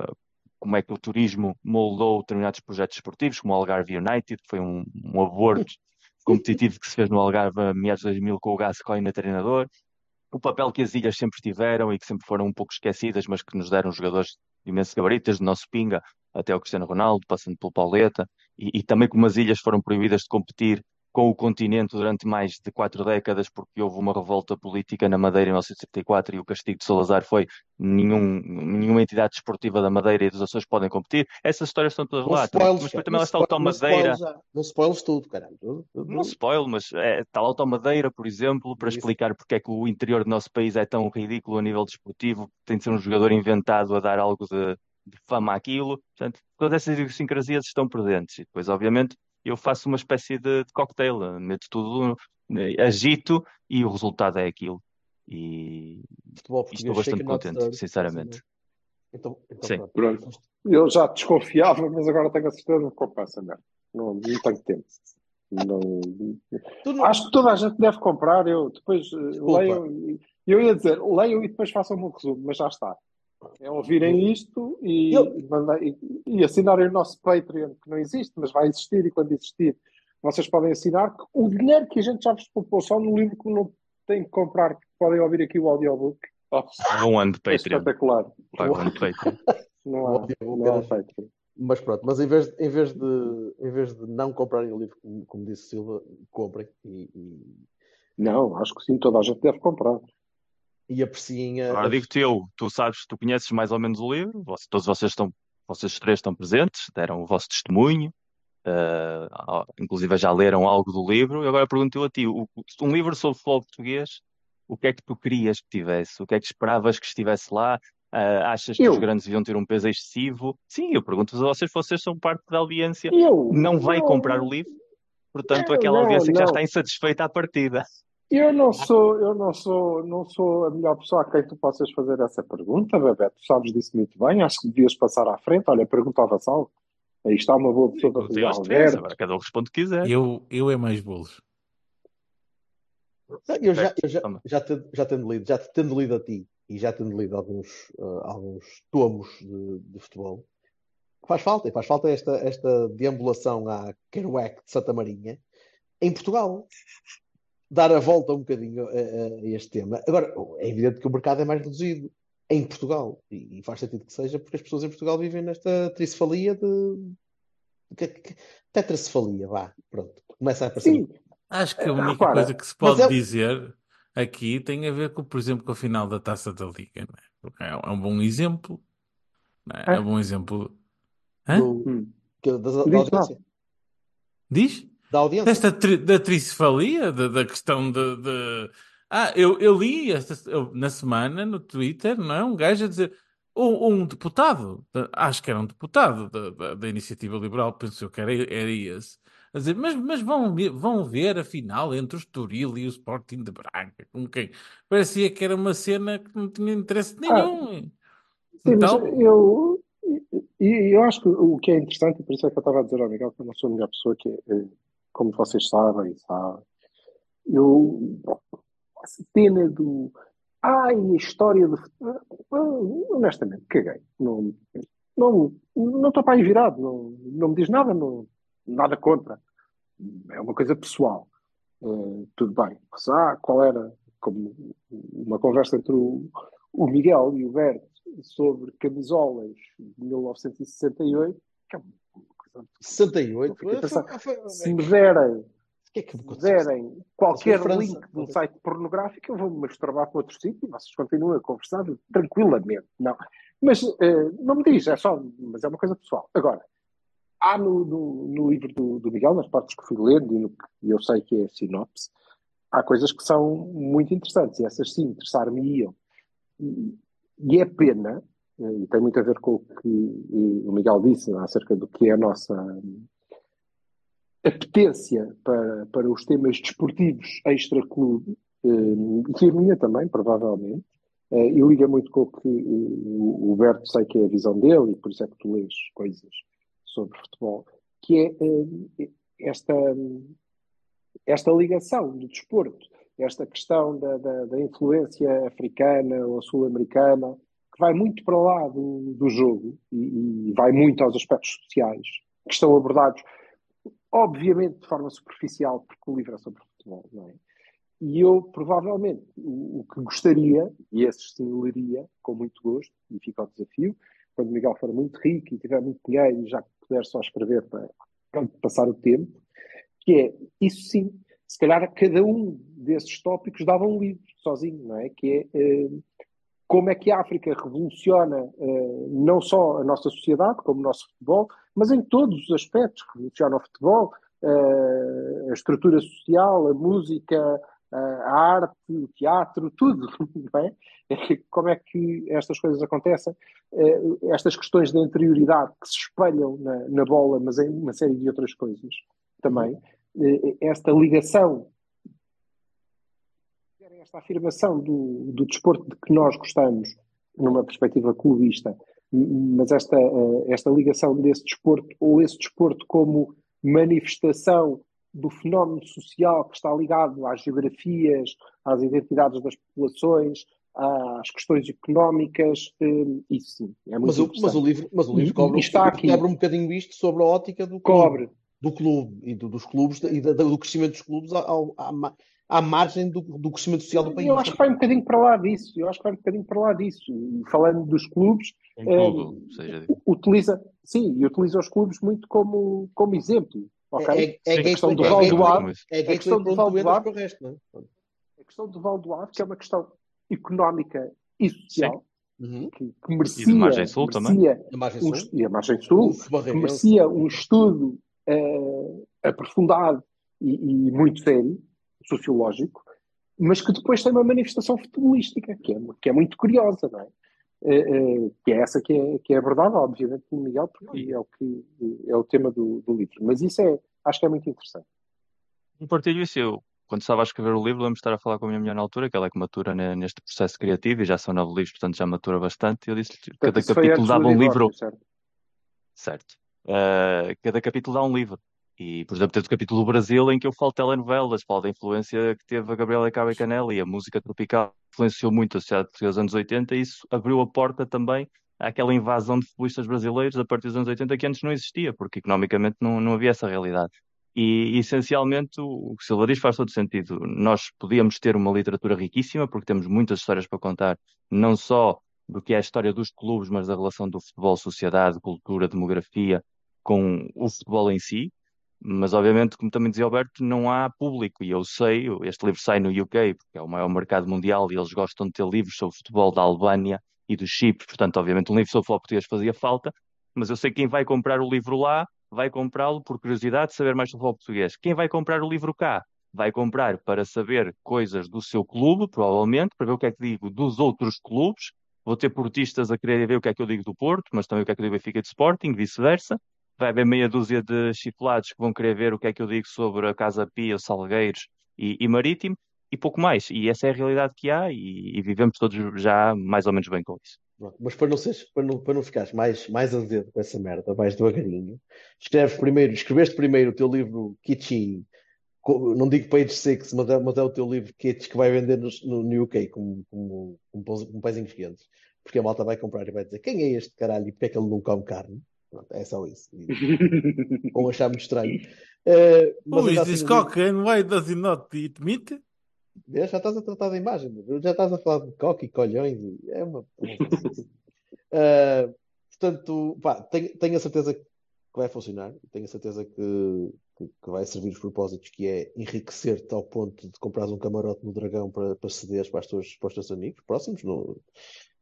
como é que o turismo moldou determinados projetos esportivos, como o Algarve United, que foi um, um aborto competitivo que se fez no Algarve a meados de 2000 com o Gascoigne treinador. O papel que as ilhas sempre tiveram e que sempre foram um pouco esquecidas, mas que nos deram jogadores de imenso gabarito, desde o nosso Pinga até o Cristiano Ronaldo, passando pelo Pauleta, e, e também como as ilhas foram proibidas de competir com o continente durante mais de quatro décadas, porque houve uma revolta política na Madeira em 1974 e o castigo de Salazar foi nenhum, nenhuma entidade desportiva da Madeira e dos Açores podem competir. Essas histórias estão todas lá. mas depois também não lá está o Tom não Madeira. já. Não spoilers tudo, caralho. Tudo- tudo- Não spoil, mas é, está lá o Tom Madeira, por exemplo, para Isso. explicar porque é que o interior do nosso país é tão ridículo a nível desportivo, tem de ser um jogador inventado a dar algo de, de fama àquilo. Portanto, todas essas idiosincrasias estão presentes. E depois, obviamente, eu faço uma espécie de, de cocktail, meto tudo, eh, agito e o resultado é aquilo. E, estou bastante contente, sinceramente. Então, então Sim. pronto. Pronto. Eu já desconfiava, mas agora tenho a certeza que compro essa merda. Não, não tenho tempo. Não... Não- Acho que toda a gente deve comprar. Eu depois eh, Desculpa. leiam. e- Eu ia dizer, leiam e depois façam um resumo, mas já está. É ouvirem isto e, Eu- e, mandar- e- e assinarem o nosso Patreon, que não existe, mas vai existir e quando existir, vocês podem assinar que o dinheiro que a gente já vos poupou só no livro que não têm que comprar, porque podem ouvir aqui o audiobook. Oh, Um ano de é Patreon. espetacular. Pago um ano de Patreon. Não há, não há Patreon. Mas pronto, mas em vez, em vez, de, em vez de não comprarem o livro, como, como disse Silva, comprem e, e, Não, acho que sim, toda a gente deve comprar. E apreciem a. Agora digo-te eu, tu sabes, tu conheces mais ou menos o livro, todos vocês estão, vocês três estão presentes, deram o vosso testemunho, ah, inclusive já leram algo do livro, e agora pergunto eu a ti, um livro sobre futebol português, o que é que tu querias que tivesse? O que é que esperavas que estivesse lá? Ah, achas que Eu? os grandes deviam ter um peso excessivo? Sim, eu pergunto-vos a vocês, vocês são parte da audiência, Eu não vai eu- comprar o livro, portanto Não, aquela não, audiência que já não. está insatisfeita à partida. Eu não sou, eu não sou, não sou a melhor pessoa a quem tu possas fazer essa pergunta, Bebeto. Tu sabes disso muito bem. Acho que devias passar à frente. Olha, pergunta ao Vassal. Aí está uma boa pessoa para fazer. Alberto. agora cada um responde o que quiser. Eu, eu é mais bolos. Eu já, eu já, já, tendo, já tendo lido, já tendo lido a ti e já tendo lido alguns, ah, alguns tomos de, de futebol, faz falta, e faz falta esta, esta deambulação à Kerouac de Santa Marinha em Portugal. Dar a volta um bocadinho a, a- a este tema. Agora, é evidente que o mercado é mais reduzido em Portugal, e, e faz sentido que seja, porque as pessoas em Portugal vivem nesta tricefalia de. Tetracefalia, vá, pronto. Começa a aparecer. Sim, Acho que a única Repara, coisa que se pode é- dizer aqui tem a ver com, por exemplo, com a final da Taça da Liga, é? Porque é é um bom exemplo, é? É um bom exemplo. Hã? do- Hum. que- da. Diz? Da audiência. Desta tri- da tricefalia, da, da questão de, de- Ah, eu, eu li esta, eu- na semana no Twitter, não é? Um gajo a dizer. Um, um deputado, acho que era um deputado da, da, da Iniciativa Liberal, pensou que era, era esse, a dizer, mas, mas vão, ver- vão ver a final entre o Estoril e o Sporting de Braga, com quem? Parecia que era uma cena que não tinha interesse nenhum. Sim, Então, mas eu, E eu acho que o que é interessante, e por isso é que eu estava a dizer ao Miguel que eu não sou a melhor pessoa, que é, como vocês sabem, sabe, eu, cena do, ai, a história do, honestamente, caguei, não, não, não estou para aí virado, não, não me diz nada, não, nada contra, é uma coisa pessoal, uh, tudo bem, ah, qual era, como uma conversa entre o, o Miguel e o Berto, sobre camisolas de 1968, que é uma coisa. 68? Pensar, se me derem, que é que me derem qualquer link de um site pornográfico, eu vou-me masturbar para outro sítio e vocês continuam a conversar tranquilamente. Não. Mas uh, não me diz, é só, mas é uma coisa pessoal. Agora, há no, no, no livro do, do, Miguel, nas partes que fui lendo e no que eu sei que é sinopse, há coisas que são muito interessantes e essas sim interessar-me-iam. E é pena, e tem muito a ver com o que o Miguel disse acerca do que é a nossa apetência para, para os temas desportivos extra-clube, eh, e a minha também, provavelmente. Eh, e liga muito com o que o Berto sei que é a visão dele, e por isso é que tu lês coisas sobre futebol, que é esta, esta ligação do desporto esta questão da, da, da influência africana ou sul-americana, que vai muito para lá do, do jogo e, e, vai muito aos aspectos sociais, que estão abordados, obviamente, de forma superficial, porque o livro é sobre futebol, não é? E eu, provavelmente, o, o que gostaria, e esses sim leria com muito gosto, e fica ao desafio, quando o Miguel for muito rico e tiver muito dinheiro e já puder só escrever para, para passar o tempo, que é, isso sim, se calhar cada um desses tópicos dava um livro sozinho, não é? Que é uh, como é que a África revoluciona uh, não só a nossa sociedade, como o nosso futebol, mas em todos os aspectos. Revoluciona o futebol, uh, a estrutura social, a música, a arte, o teatro, tudo, não é? Como é que estas coisas acontecem? Estas questões de interioridade que se espelham na, na bola, mas em uma série de outras coisas também esta ligação, esta afirmação do, do desporto de que nós gostamos, numa perspectiva clubista, mas esta, eh, esta ligação desse desporto, ou esse desporto como manifestação do fenómeno social que está ligado às geografias, às identidades das populações, às questões económicas, eh, isso sim, é muito mas, o, mas o livro, mas o livro cobre, está aqui. cobre um bocadinho isto sobre a ótica do cobre, do clube e do, dos clubes e da, do crescimento dos clubes ao, à, à margem do, do, crescimento social do país. Eu acho que vai um bocadinho para lá disso. Eu acho que vai um bocadinho para lá disso. E falando dos clubes, clube, é, seja... utiliza, sim, e utiliza os clubes muito como, como exemplo. Okay? É, é, é, a questão do Val do Ave, é, a questão do Val do Ave, a questão do Val do Ave, que é uma questão económica e social. Uhum. Que, que, merecia, e de margem sul merecia também. A margem sul. Um, e a margem sul, que merecia um estudo uh, aprofundado e, e, muito sério, sociológico, mas que depois tem uma manifestação futebolística, que é, que é muito curiosa, não é? Uh, uh, que é essa que é, que é abordada, obviamente, pelo Miguel, porque é o, que, é o tema do, do livro. Mas isso é, acho que é muito interessante. Compartilho isso. Eu, quando estava a escrever o livro, lembro de estar a falar com a minha mulher na altura, que ela é que matura neste processo criativo e já são nove livros, portanto já matura bastante. Eu disse que cada capítulo dava um livro. Certo. certo uh, cada capítulo dá um livro. E, por exemplo, temos o capítulo do Brasil em que eu falo de telenovelas, falo da influência que teve a Gabriela Cabo Canela e a música tropical influenciou muito a sociedade dos anos 80 e isso abriu a porta também àquela invasão de futebolistas brasileiros a partir dos anos 80 que antes não existia, porque economicamente não, não havia essa realidade. E, essencialmente, o que Silva diz faz todo sentido. Nós podíamos ter uma literatura riquíssima, porque temos muitas histórias para contar, não só do que é a história dos clubes, mas da relação do futebol, sociedade, cultura, demografia, com o futebol em si, mas obviamente, como também dizia Alberto, não há público, e eu sei, este livro sai no UK, porque é o maior mercado mundial, e eles gostam de ter livros sobre futebol da Albânia e do Chipre, portanto, obviamente, um livro sobre futebol português fazia falta, mas eu sei que quem vai comprar o livro lá, vai comprá-lo por curiosidade de saber mais sobre futebol português. Quem vai comprar o livro cá, vai comprar para saber coisas do seu clube, provavelmente, para ver o que é que digo dos outros clubes, vou ter portistas a querer ver o que é que eu digo do Porto, mas também o que é que eu digo do Benfica de Sporting, vice-versa, vai haver meia dúzia de chiflados que vão querer ver o que é que eu digo sobre a Casa Pia, Salgueiros e, e Marítimo, e pouco mais. E essa é a realidade que há e, e, vivemos todos já mais ou menos bem com isso. Mas para não, seres, para não, para não ficares mais, mais azedo com essa merda, vais devagarinho. Escreves primeiro, escreveste primeiro o teu livro Kitschy, co- não digo Page Six, mas é, mas é o teu livro Kitsch que vai vender no, no UK como, como, como, como quentes. Porque a malta vai comprar e vai dizer quem é este caralho e porque é que ele não come carne? Pronto, é só isso. E vão achar muito estranho. Eh, mas Who is this assim, cock and why does he not eat meat? Já estás a tratar da imagem, já estás a falar de coque e colhões. e É uma. Ah, portanto, pá, tenho, tenho a certeza que vai funcionar. Tenho a certeza que, que, que vai servir os propósitos, que é enriquecer-te ao ponto de comprares um camarote no Dragão para, para cederes para, as tuas, para os teus amigos próximos. No,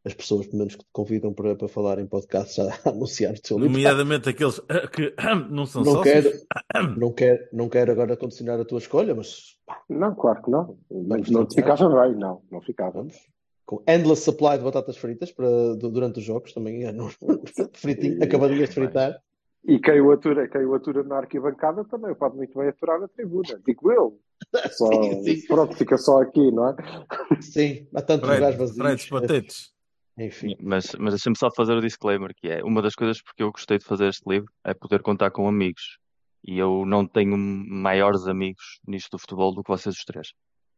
as pessoas, pelo menos, que te convidam para, para falar em podcast já a anunciar o teu livro. Nomeadamente aqueles ah, que não são Não sócios. quero, não, quero, não quero agora condicionar a tua escolha, mas Não, claro que não. Mas não te ficava bem, não. Não ficava. Vamos. Com endless supply de batatas fritas para, du- durante os jogos também. é fritinho, acabadinhas de fritar. E quem o atura, quem o atura na arquibancada também pode muito bem aturar na tribuna. Digo eu. Só, Sim, sim. Pronto, fica só aqui, não é? Sim, há tantos Fried- lugares vazios. Enfim, Mas, mas deixa-me só fazer o disclaimer, que é uma das coisas porque eu gostei de fazer este livro é poder contar com amigos. E eu não tenho maiores amigos nisto do futebol do que vocês os três.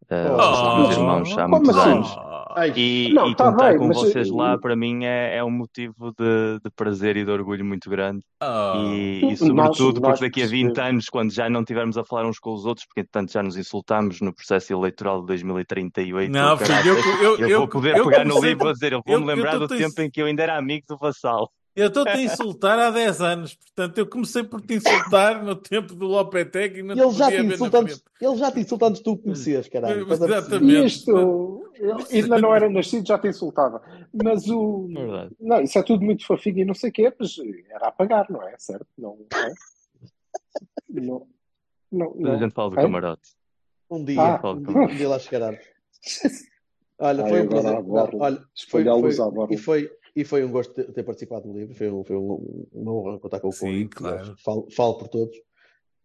Uh, Oh, meus irmãos há muitos assim? anos. Ai, E, Não, e tá contar bem, com mas, vocês lá, para mim, é, é um motivo de, de prazer e de orgulho muito grande. Oh. E, e sobretudo nós porque daqui a 20 percebemos. anos, quando já não tivermos a falar uns com os outros, porque entretanto já nos insultámos no processo eleitoral de 2038, Não, filho, eu, eu, eu eu, vou poder eu pegar no livro e dizer, eu vou-me eu lembrar do tempo em que eu ainda era amigo do Vassal. Eu estou-te a insultar há 10 anos, portanto, eu comecei por te insultar no tempo do Lopetegui e não te ele, já podia te ver na insulta antes, ele já te insulta antes de tu o conheceres, caralho. Exatamente. Isto, ele ainda não era nascido, já te insultava. Mas o. Verdade. Não, isso é tudo muito fofinho e não sei o quê, mas era a pagar, não é? Certo? Não, não é? Não, não, Depois a não. gente fala do É? camarote. Um dia, Ah. um dia, um dia lá chegará. Olha, Ai, foi um prazer. Não, olha, foi, foi- e, foi, e foi um gosto ter, ter participado do livro. Foi, um, foi um, uma honra contar com o Sim, convite. claro. Falo, falo por todos.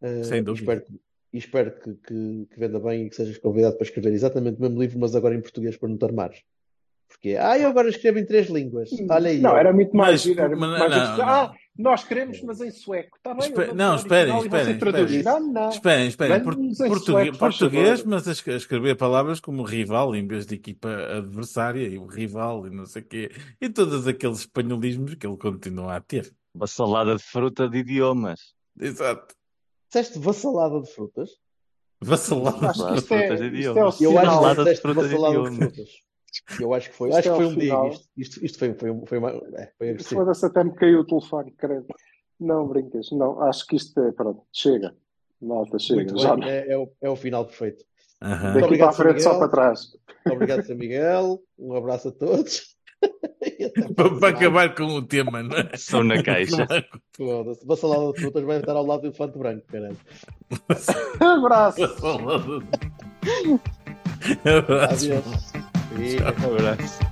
Uh, Sem dúvida. Espero, e espero que, que, que venda bem e que sejas convidado para escrever exatamente o mesmo livro, mas agora em português para não te armares. Porque, ah, eu agora escrevo em três línguas. Olha aí. Não, era muito mais Mas- era mas muito mais não, não. Ah, nós queremos, mas em sueco. Está bem, Espe- não, esperem, esperem, esperem. Não, não. Esperem, esperem. Português, sueco, mas a es- a escrever palavras como rival em vez de equipa adversária e o rival e não sei o quê. E todos aqueles espanholismos que ele continua a ter. Uma salada de fruta de idiomas. Exato. Disseste vassalada de frutas? Vassalada. É, Frutas de é idiomas. Eu acho que de disseste frutas vassalada de idiomas. Eu acho que foi. Isto acho é que foi ao um dia. final. Isto, isto, isto foi, foi, um- foi, uma, é, foi. Foda-se, até me caiu o telefone, credo. Não brincas, não. Acho que isto é, pronto, chega. Malta, chega. Muito Já bem, é, é o, é o final perfeito. Aham. daqui obrigado, para a frente, Sr. só Miguel. para trás. Obrigado, Sr. Miguel. Um abraço a todos. Para, para acabar com o tema, não é? São na caixa. Foda-se. Vassalada de frutas vai estar ao lado do elefante branco, caralho. Abraço. Vassalada. Abraços. Adeus. Fica. Um abraço.